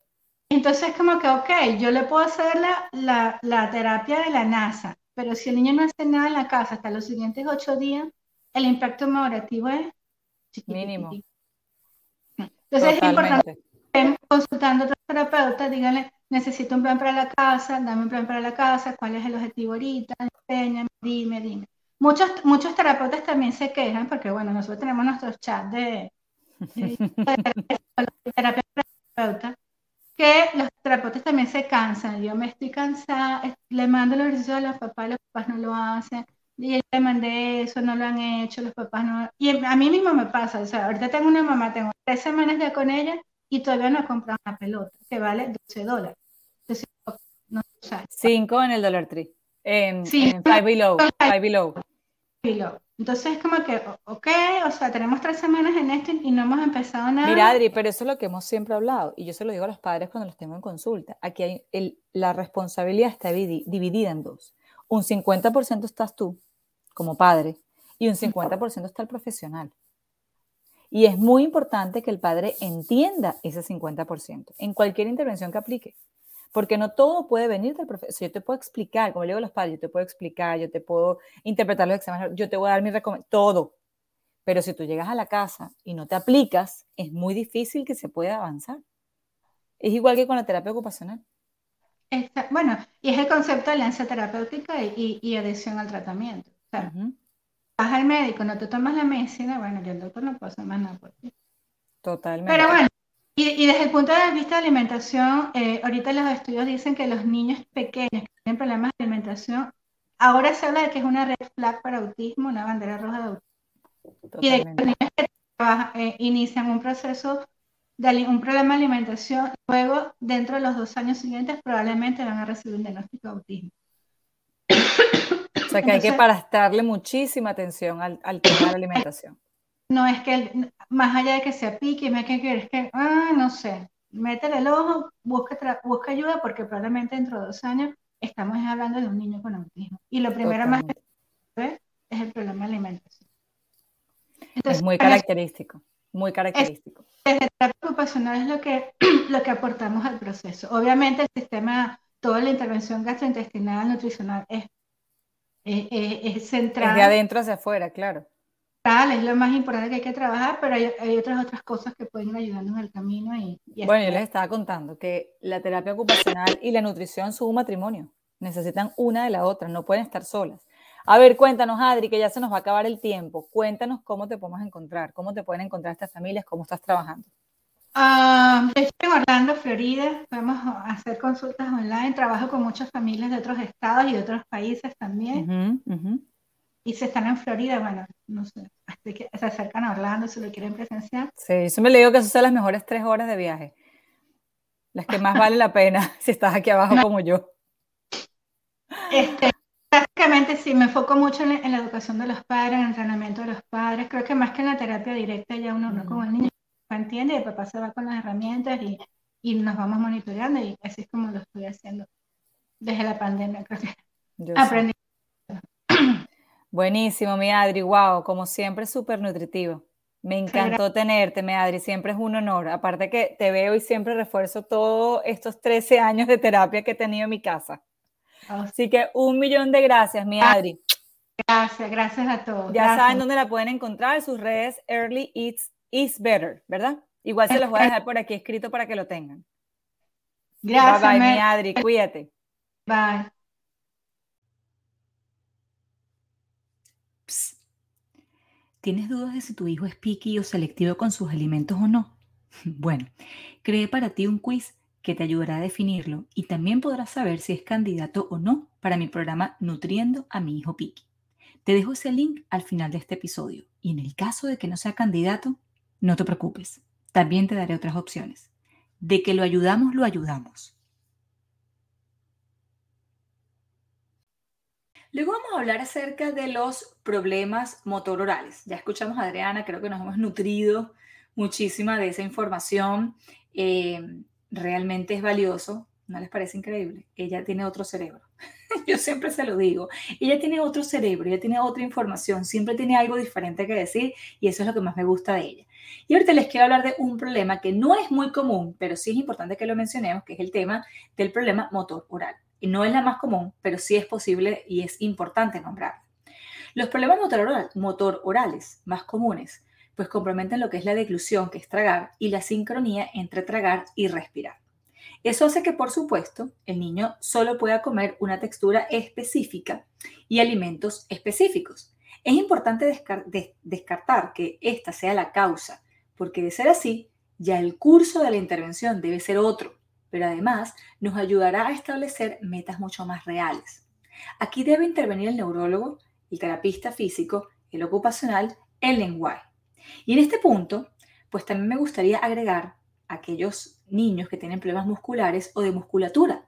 Entonces, como que, ok, yo le puedo hacer la, la, la, terapia de la NASA, pero si el niño no hace nada en la casa hasta los siguientes ocho días, el impacto madurativo es mínimo. Entonces, es importante consultando a otro terapeuta, díganle, necesito un plan para la casa, dame un plan para la casa, cuál es el objetivo ahorita, enséñame, dime, dime. muchos, muchos terapeutas también se quejan, porque bueno, nosotros tenemos nuestros chats de, terapeuta, que los terapeutas también se cansan. Yo me estoy cansada, le mando los ejercicios a los papás, los papás no lo hacen. Y le mandé eso, no lo han hecho, los papás no. Y a mí mismo me pasa, o sea, ahorita tengo una mamá, tengo tres semanas ya con ella y todavía no he comprado una pelota que vale 12 dólares. Entonces, no, Cinco en el Dollar Tree. En, sí, en Five Below. Five Below. Entonces, como que, ok, o sea, tenemos tres semanas en esto y no hemos empezado nada. Mira, Adri, pero eso es lo que hemos siempre hablado, y yo se lo digo a los padres cuando los tengo en consulta. Aquí hay el, la responsabilidad está dividida en dos. Un 50% estás tú, como padre, y un 50% está el profesional. Y es muy importante que el padre entienda ese 50% en cualquier intervención que aplique. Porque no todo puede venir del profesor. Yo te puedo explicar, como le digo a los padres, yo te puedo explicar, yo te puedo interpretar los exámenes, yo te voy a dar mi recomendación, todo. Pero si tú llegas a la casa y no te aplicas, es muy difícil que se pueda avanzar. Es igual que con la terapia ocupacional. bueno, y es el concepto de alianza terapéutica y, y, adhesión al tratamiento. O sea, vas al médico, no te tomas la medicina, bueno, yo el doctor no puedo hacer más nada por ti. Totalmente. Pero bueno, y, desde el punto de vista de alimentación, eh, ahorita los estudios dicen que los niños pequeños que tienen problemas de alimentación, ahora se habla de que es una red flag para autismo, una bandera roja de autismo. Y de que los niños que eh, inician un proceso de un problema de alimentación, luego dentro de los dos años siguientes probablemente van a recibir un diagnóstico de autismo. O sea que hay que prestarle muchísima atención al, al tema de la alimentación no es que, más allá de que se apique, me que es que, ah, no sé, métele el ojo, busca, busca ayuda porque probablemente dentro de dos años estamos hablando de un niño con autismo. Y lo primero más es el problema de alimentación. es muy característico, muy característico. desde la ocupacional es lo que, lo que aportamos al proceso. Obviamente el sistema, toda la intervención gastrointestinal, nutricional es, es, es, central. de adentro hacia afuera, claro es lo más importante que hay que trabajar, pero hay, otras otras cosas que pueden ayudarnos en el camino. Y, bueno, yo les estaba contando que la terapia ocupacional y la nutrición son un matrimonio. Necesitan una de la otra, no pueden estar solas. A ver, cuéntanos, Adri, que ya se nos va a acabar el tiempo. Cuéntanos cómo te podemos encontrar, cómo te pueden encontrar estas familias, cómo estás trabajando. Uh, estoy en Orlando, Florida. Podemos hacer consultas online. Trabajo con muchas familias de otros estados y de otros países también y si están en Florida, bueno, no sé, hasta que se acercan a Orlando si lo quieren presenciar. Sí, yo me le digo que esas son las mejores tres horas de viaje, las que más vale la pena si estás aquí abajo como yo. Este, básicamente sí, me enfoco mucho en, la educación de los padres, en el entrenamiento de los padres, creo que más que en la terapia directa ya uno, no como el niño entiende, y el papá se va con las herramientas y, y nos vamos monitoreando y así es como lo estoy haciendo desde la pandemia, creo que aprendí. Buenísimo, mi Adri, wow, como siempre, súper nutritivo. Me encantó tenerte, mi Adri, siempre es un honor. Aparte que te veo y siempre refuerzo todos estos 13 años de terapia que he tenido en mi casa. Oh. Así que un millón de gracias, mi Adri. Gracias, gracias a todos. Ya saben dónde la pueden encontrar, sus redes Early Eats is Better, ¿verdad? Igual se los voy a dejar por aquí escrito para que lo tengan. Gracias. Bye, bye mi Adri, cuídate. Bye. ¿Tienes dudas de si tu hijo es picky o selectivo con sus alimentos o no? Bueno, creé para ti un quiz que te ayudará a definirlo y también podrás saber si es candidato o no para mi programa Nutriendo a mi hijo picky. Te dejo ese link al final de este episodio y en el caso de que no sea candidato, no te preocupes, también te daré otras opciones. De que lo ayudamos, lo ayudamos. Luego vamos a hablar acerca de los problemas motororales. Ya escuchamos a Adriana, creo que nos hemos nutrido muchísima de esa información. Eh, realmente es valioso, ¿no les parece increíble? Ella tiene otro cerebro. Yo siempre se lo digo. Ella tiene otro cerebro, ella tiene otra información, siempre tiene algo diferente que decir y eso es lo que más me gusta de ella. Y ahorita les quiero hablar de un problema que no es muy común, pero sí es importante que lo mencionemos, que es el tema del problema motor oral no es la más común, pero sí es posible y es importante nombrarla. Los problemas motor, orales más comunes pues comprometen lo que es la deglución, que es tragar, y la sincronía entre tragar y respirar. Eso hace que, por supuesto, el niño solo pueda comer una textura específica y alimentos específicos. Es importante descartar que esta sea la causa, porque de ser así, ya el curso de la intervención debe ser otro, pero además nos ayudará a establecer metas mucho más reales. Aquí debe intervenir el neurólogo, el terapista físico, el ocupacional, el lenguaje. Y en este punto, pues también me gustaría agregar aquellos niños que tienen problemas musculares o de musculatura,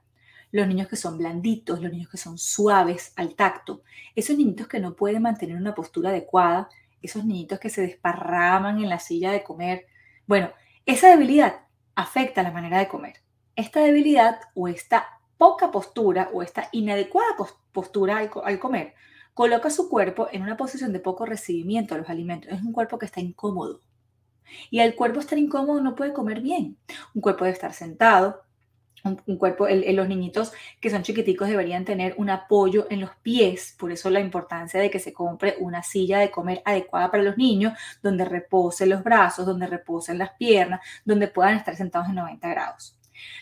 los niños que son blanditos, los niños que son suaves al tacto, esos niñitos que no pueden mantener una postura adecuada, esos niñitos que se desparraman en la silla de comer. Bueno, esa debilidad afecta la manera de comer. Esta debilidad o esta poca postura o esta inadecuada postura al, comer coloca su cuerpo en una posición de poco recibimiento a los alimentos. Es un cuerpo que está incómodo. Y al cuerpo estar incómodo no puede comer bien. Un cuerpo debe estar sentado, un, cuerpo, los niñitos que son chiquiticos deberían tener un apoyo en los pies, por eso la importancia de que se compre una silla de comer adecuada para los niños, donde reposen los brazos, donde reposen las piernas, donde puedan estar sentados en 90 grados.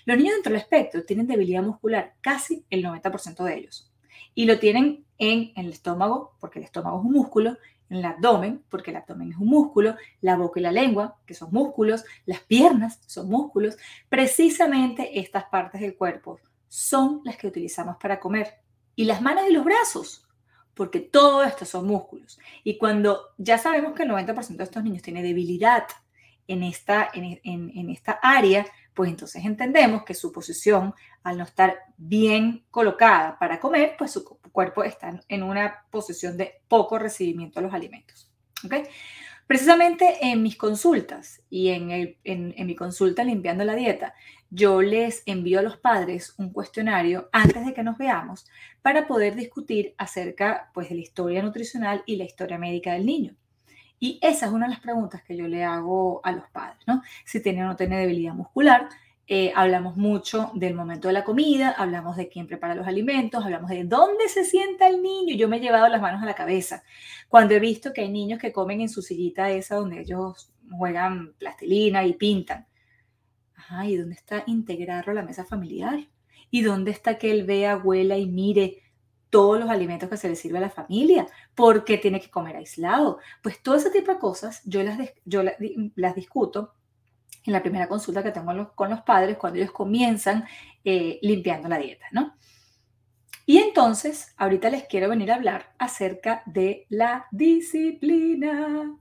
Los niños dentro del espectro tienen debilidad muscular, casi el 90% de ellos, y lo tienen en el estómago, porque el estómago es un músculo, en el abdomen, porque el abdomen es un músculo, la boca y la lengua, que son músculos, las piernas son músculos. Precisamente estas partes del cuerpo son las que utilizamos para comer. Y las manos y los brazos, porque todo esto son músculos. Y cuando ya sabemos que el 90% de estos niños tiene debilidad en esta, en esta área, pues entonces entendemos que su posición, al no estar bien colocada para comer, pues su cuerpo está en una posición de poco recibimiento a los alimentos. Precisamente en mis consultas y en, en, mi consulta limpiando la dieta, yo les envío a los padres un cuestionario antes de que nos veamos para poder discutir acerca pues, de la historia nutricional y la historia médica del niño. Y esa es una de las preguntas que yo le hago a los padres, ¿no? Si tiene o no tiene debilidad muscular. Eh, hablamos mucho del momento de la comida, hablamos de quién prepara los alimentos, hablamos de dónde se sienta el niño. Yo me he llevado las manos a la cabeza cuando he visto que hay niños que comen en su sillita esa donde ellos juegan plastilina y pintan. Ajá, ¿y dónde está integrarlo a la mesa familiar? ¿Y dónde está que él vea, huela y mire todos los alimentos que se le sirve a la familia, porque tiene que comer aislado. Pues todo ese tipo de cosas yo las, yo las, discuto en la primera consulta que tengo con los padres cuando ellos comienzan eh, limpiando la dieta, ¿no? Y entonces, ahorita les quiero venir a hablar acerca de la disciplina.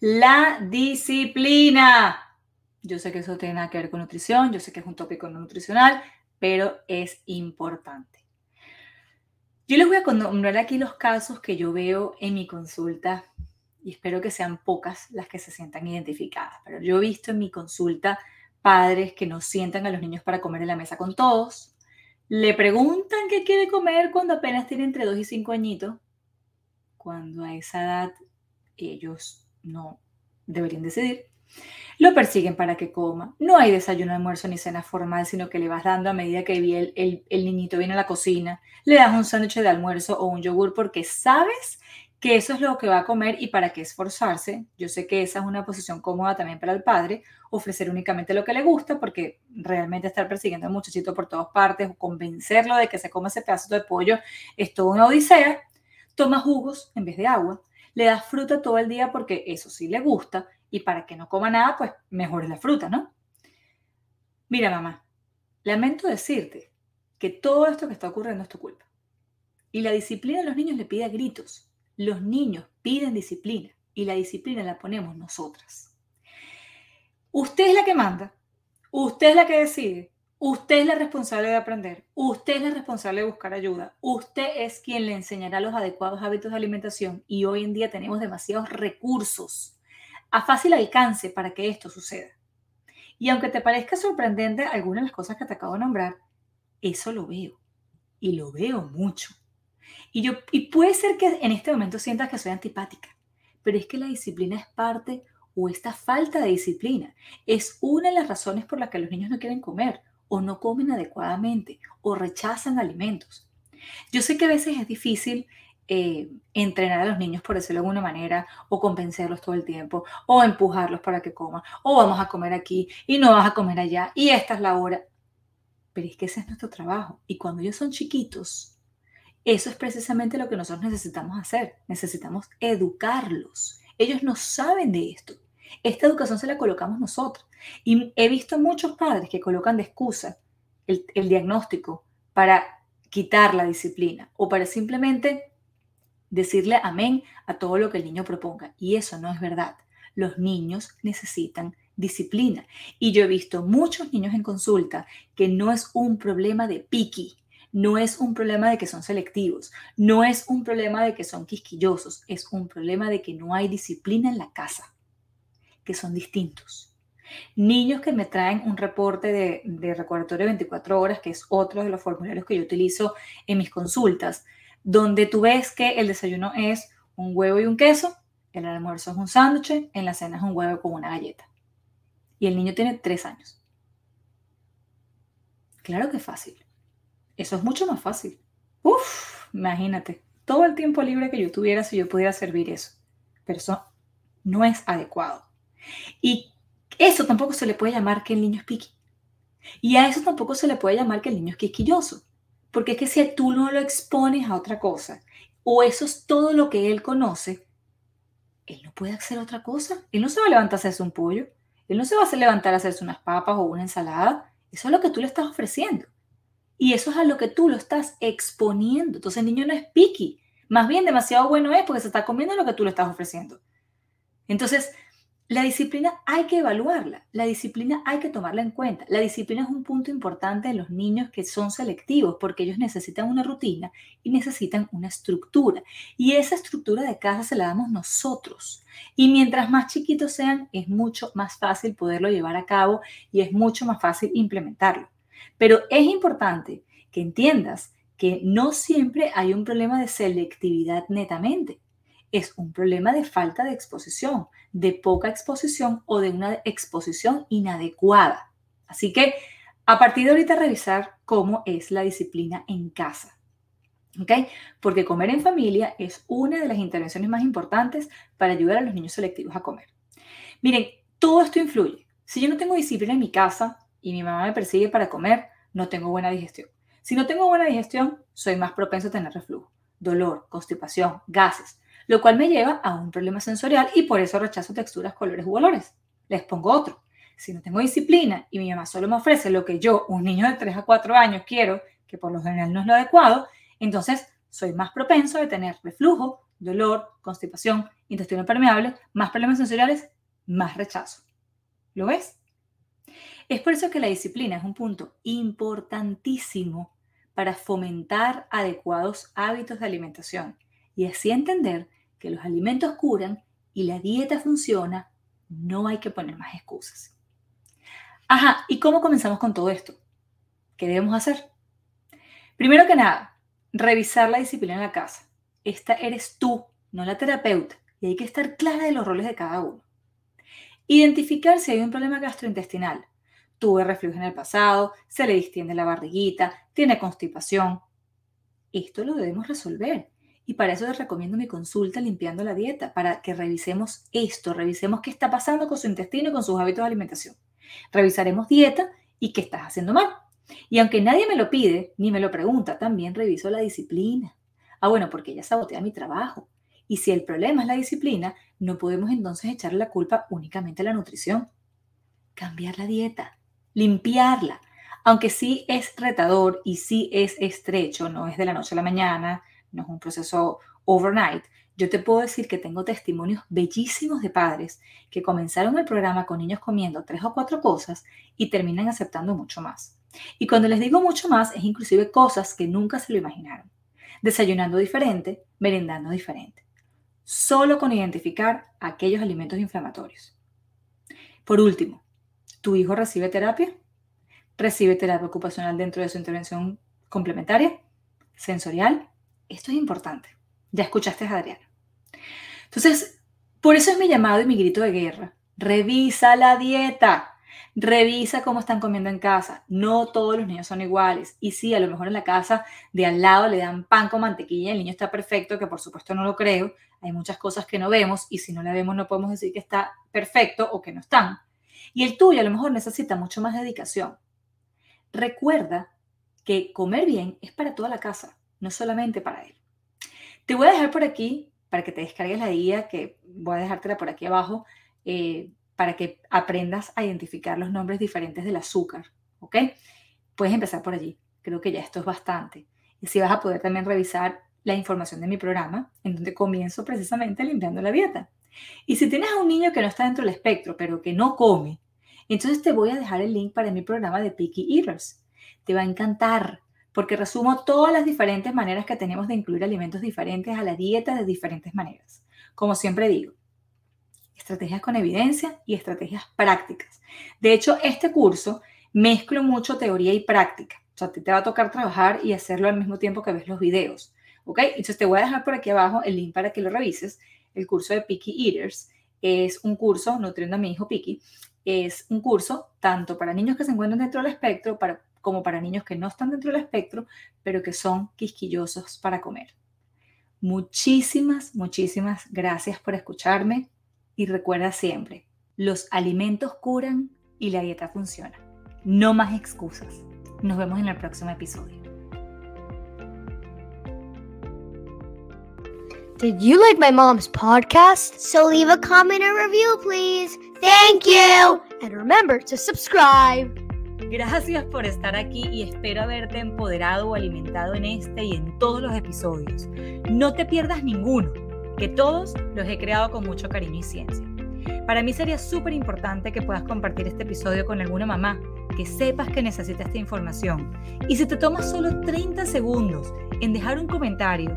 La disciplina. Yo sé que eso tiene nada que ver con nutrición, yo sé que es un tópico no nutricional, pero es importante. Yo les voy a nombrar aquí los casos que yo veo en mi consulta y espero que sean pocas las que se sientan identificadas, pero yo he visto en mi consulta padres que no sientan a los niños para comer en la mesa con todos, le preguntan qué quiere comer cuando apenas tiene entre 2 y 5 añitos, cuando a esa edad ellos no deberían decidir. Lo persiguen para que coma. No hay desayuno, almuerzo ni cena formal, sino que le vas dando a medida que el, el, niñito viene a la cocina. Le das un sándwich de almuerzo o un yogur porque sabes que eso es lo que va a comer y para qué esforzarse. Yo sé que esa es una posición cómoda también para el padre, ofrecer únicamente lo que le gusta, porque realmente estar persiguiendo al muchachito por todas partes o convencerlo de que se coma ese pedazo de pollo es toda una odisea. Toma jugos en vez de agua, le das fruta todo el día porque eso sí le gusta y para que no coma nada, pues mejor la fruta, ¿no? Mira, mamá, lamento decirte que todo esto que está ocurriendo es tu culpa. Y la disciplina de los niños le pide a gritos. Los niños piden disciplina y la disciplina la ponemos nosotras. Usted es la que manda, usted es la que decide, usted es la responsable de aprender, usted es la responsable de buscar ayuda, usted es quien le enseñará los adecuados hábitos de alimentación y hoy en día tenemos demasiados recursos a fácil alcance para que esto suceda. Y aunque te parezca sorprendente algunas de las cosas que te acabo de nombrar, eso lo veo. Y lo veo mucho. Y, yo, y puede ser que en este momento sientas que soy antipática, pero es que la disciplina es parte o esta falta de disciplina es una de las razones por las que los niños no quieren comer o no comen adecuadamente o rechazan alimentos. Yo sé que a veces es difícil eh, entrenar a los niños, por decirlo de alguna manera, o convencerlos todo el tiempo, o empujarlos para que coman, o vamos a comer aquí y no vas a comer allá, y esta es la hora. pero es que ese es nuestro trabajo. Y cuando ellos son chiquitos, eso es precisamente lo que nosotros necesitamos hacer. Necesitamos educarlos. Ellos no saben de esto. Esta educación se la colocamos nosotros. Y he visto muchos padres que colocan de excusa el, el diagnóstico para quitar la disciplina o para simplemente decirle amén a todo lo que el niño proponga. Y eso no es verdad. Los niños necesitan disciplina. Y yo he visto muchos niños en consulta que no es un problema de piqui, no es un problema de que son selectivos, no es un problema de que son quisquillosos, es un problema de que no hay disciplina en la casa, que son distintos. Niños que me traen un reporte de, de recordatorio de 24 horas, que es otro de los formularios que yo utilizo en mis consultas, donde tú ves que el desayuno es un huevo y un queso, el almuerzo es un sándwich, en la cena es un huevo con una galleta. Y el niño tiene tres años. Claro que es fácil. Eso es mucho más fácil. Uf, imagínate, todo el tiempo libre que yo tuviera si yo pudiera servir eso. Pero eso no es adecuado. Y eso tampoco se le puede llamar que el niño es piqui. Y a eso tampoco se le puede llamar que el niño es quisquilloso. Porque es que si tú no lo expones a otra cosa, o eso es todo lo que él conoce, él no puede hacer otra cosa. Él no se va a levantar a hacerse un pollo. Él no se va a levantar a hacerse unas papas o una ensalada. Eso es lo que tú le estás ofreciendo. Y eso es a lo que tú lo estás exponiendo. Entonces el niño no es picky. Más bien demasiado bueno es porque se está comiendo lo que tú le estás ofreciendo. Entonces, la disciplina hay que evaluarla, la disciplina hay que tomarla en cuenta. La disciplina es un punto importante en los niños que son selectivos porque ellos necesitan una rutina y necesitan una estructura. Y esa estructura de casa se la damos nosotros. Y mientras más chiquitos sean, es mucho más fácil poderlo llevar a cabo y es mucho más fácil implementarlo. Pero es importante que entiendas que no siempre hay un problema de selectividad netamente es un problema de falta de exposición, de poca exposición o de una exposición inadecuada. Así que a partir de ahorita revisar cómo es la disciplina en casa. ¿Ok? Porque comer en familia es una de las intervenciones más importantes para ayudar a los niños selectivos a comer. Miren, todo esto influye. Si yo no tengo disciplina en mi casa y mi mamá me persigue para comer, no tengo buena digestión. Si no tengo buena digestión, soy más propenso a tener reflujo, dolor, constipación, gases lo cual me lleva a un problema sensorial y por eso rechazo texturas, colores u olores. Les pongo otro. Si no tengo disciplina y mi mamá solo me ofrece lo que yo, un niño de 3 a 4 años, quiero, que por lo general no es lo adecuado, entonces soy más propenso a tener reflujo, dolor, constipación, intestino permeable, más problemas sensoriales, más rechazo. ¿Lo ves? Es por eso que la disciplina es un punto importantísimo para fomentar adecuados hábitos de alimentación y así entender que los alimentos curan y la dieta funciona, no hay que poner más excusas. Ajá, ¿y cómo comenzamos con todo esto? ¿Qué debemos hacer? Primero que nada, revisar la disciplina en la casa. Esta eres tú, no la terapeuta, y hay que estar clara de los roles de cada uno. Identificar si hay un problema gastrointestinal. Tuve reflujo en el pasado, se le distiende la barriguita, tiene constipación. Esto lo debemos resolver y para eso les recomiendo mi consulta limpiando la dieta, para que revisemos esto, revisemos qué está pasando con su intestino y con sus hábitos de alimentación. Revisaremos dieta y qué estás haciendo mal. Y aunque nadie me lo pide ni me lo pregunta, también reviso la disciplina. Ah, bueno, porque ella sabotea mi trabajo. Y si el problema es la disciplina, no podemos entonces echarle la culpa únicamente a la nutrición. Cambiar la dieta, limpiarla, aunque sí es retador y sí es estrecho, no es de la noche a la mañana, no es un proceso overnight, yo te puedo decir que tengo testimonios bellísimos de padres que comenzaron el programa con niños comiendo tres o cuatro cosas y terminan aceptando mucho más. Y cuando les digo mucho más, es inclusive cosas que nunca se lo imaginaron. Desayunando diferente, merendando diferente. Solo con identificar aquellos alimentos inflamatorios. Por último, ¿tu hijo recibe terapia? ¿Recibe terapia ocupacional dentro de su intervención complementaria? ¿Sensorial? Esto es importante. Ya escuchaste a Adriana. Entonces, por eso es mi llamado y mi grito de guerra. Revisa la dieta. Revisa cómo están comiendo en casa. No todos los niños son iguales. Y sí, a lo mejor en la casa de al lado le dan pan con mantequilla, el niño está perfecto, que por supuesto no lo creo. Hay muchas cosas que no vemos y si no la vemos no podemos decir que está perfecto o que no están. Y el tuyo a lo mejor necesita mucho más dedicación. recuerda que comer bien es para toda la casa, no solamente para él. Te voy a dejar por aquí para que te descargues la guía, que voy a dejártela por aquí abajo, eh, para que aprendas a identificar los nombres diferentes del azúcar, ¿ok? Puedes empezar por allí. Creo que ya esto es bastante. Y si vas a poder también revisar la información de mi programa, en donde comienzo precisamente limpiando la dieta. Y si tienes a un niño que no está dentro del espectro, pero que no come, entonces te voy a dejar el link para mi programa de Picky Eaters. Te va a encantar porque resumo todas las diferentes maneras que tenemos de incluir alimentos diferentes a la dieta de diferentes maneras. Como siempre digo, estrategias con evidencia y estrategias prácticas. De hecho, este curso mezclo mucho teoría y práctica. O sea, te, te va a tocar trabajar y hacerlo al mismo tiempo que ves los videos. ¿Ok? Entonces te voy a dejar por aquí abajo el link para que lo revises. El curso de Picky Eaters es un curso, nutriendo a mi hijo Picky, es un curso tanto para niños que se encuentran dentro del espectro para, como para niños que no están dentro del espectro, pero que son quisquillosos para comer. Muchísimas, muchísimas gracias por escucharme y recuerda siempre, los alimentos curan y la dieta funciona. No más excusas. Nos vemos en el próximo episodio. Did you like my mom's podcast? So leave a comment or review, please. Thank you. And remember to subscribe. Gracias por estar aquí y espero haberte empoderado o alimentado en este y en todos los episodios. No te pierdas ninguno, que todos los he creado con mucho cariño y ciencia. Para mí sería súper importante que puedas compartir este episodio con alguna mamá, que sepas que necesita esta información. Y si te tomas solo 30 segundos en dejar un comentario,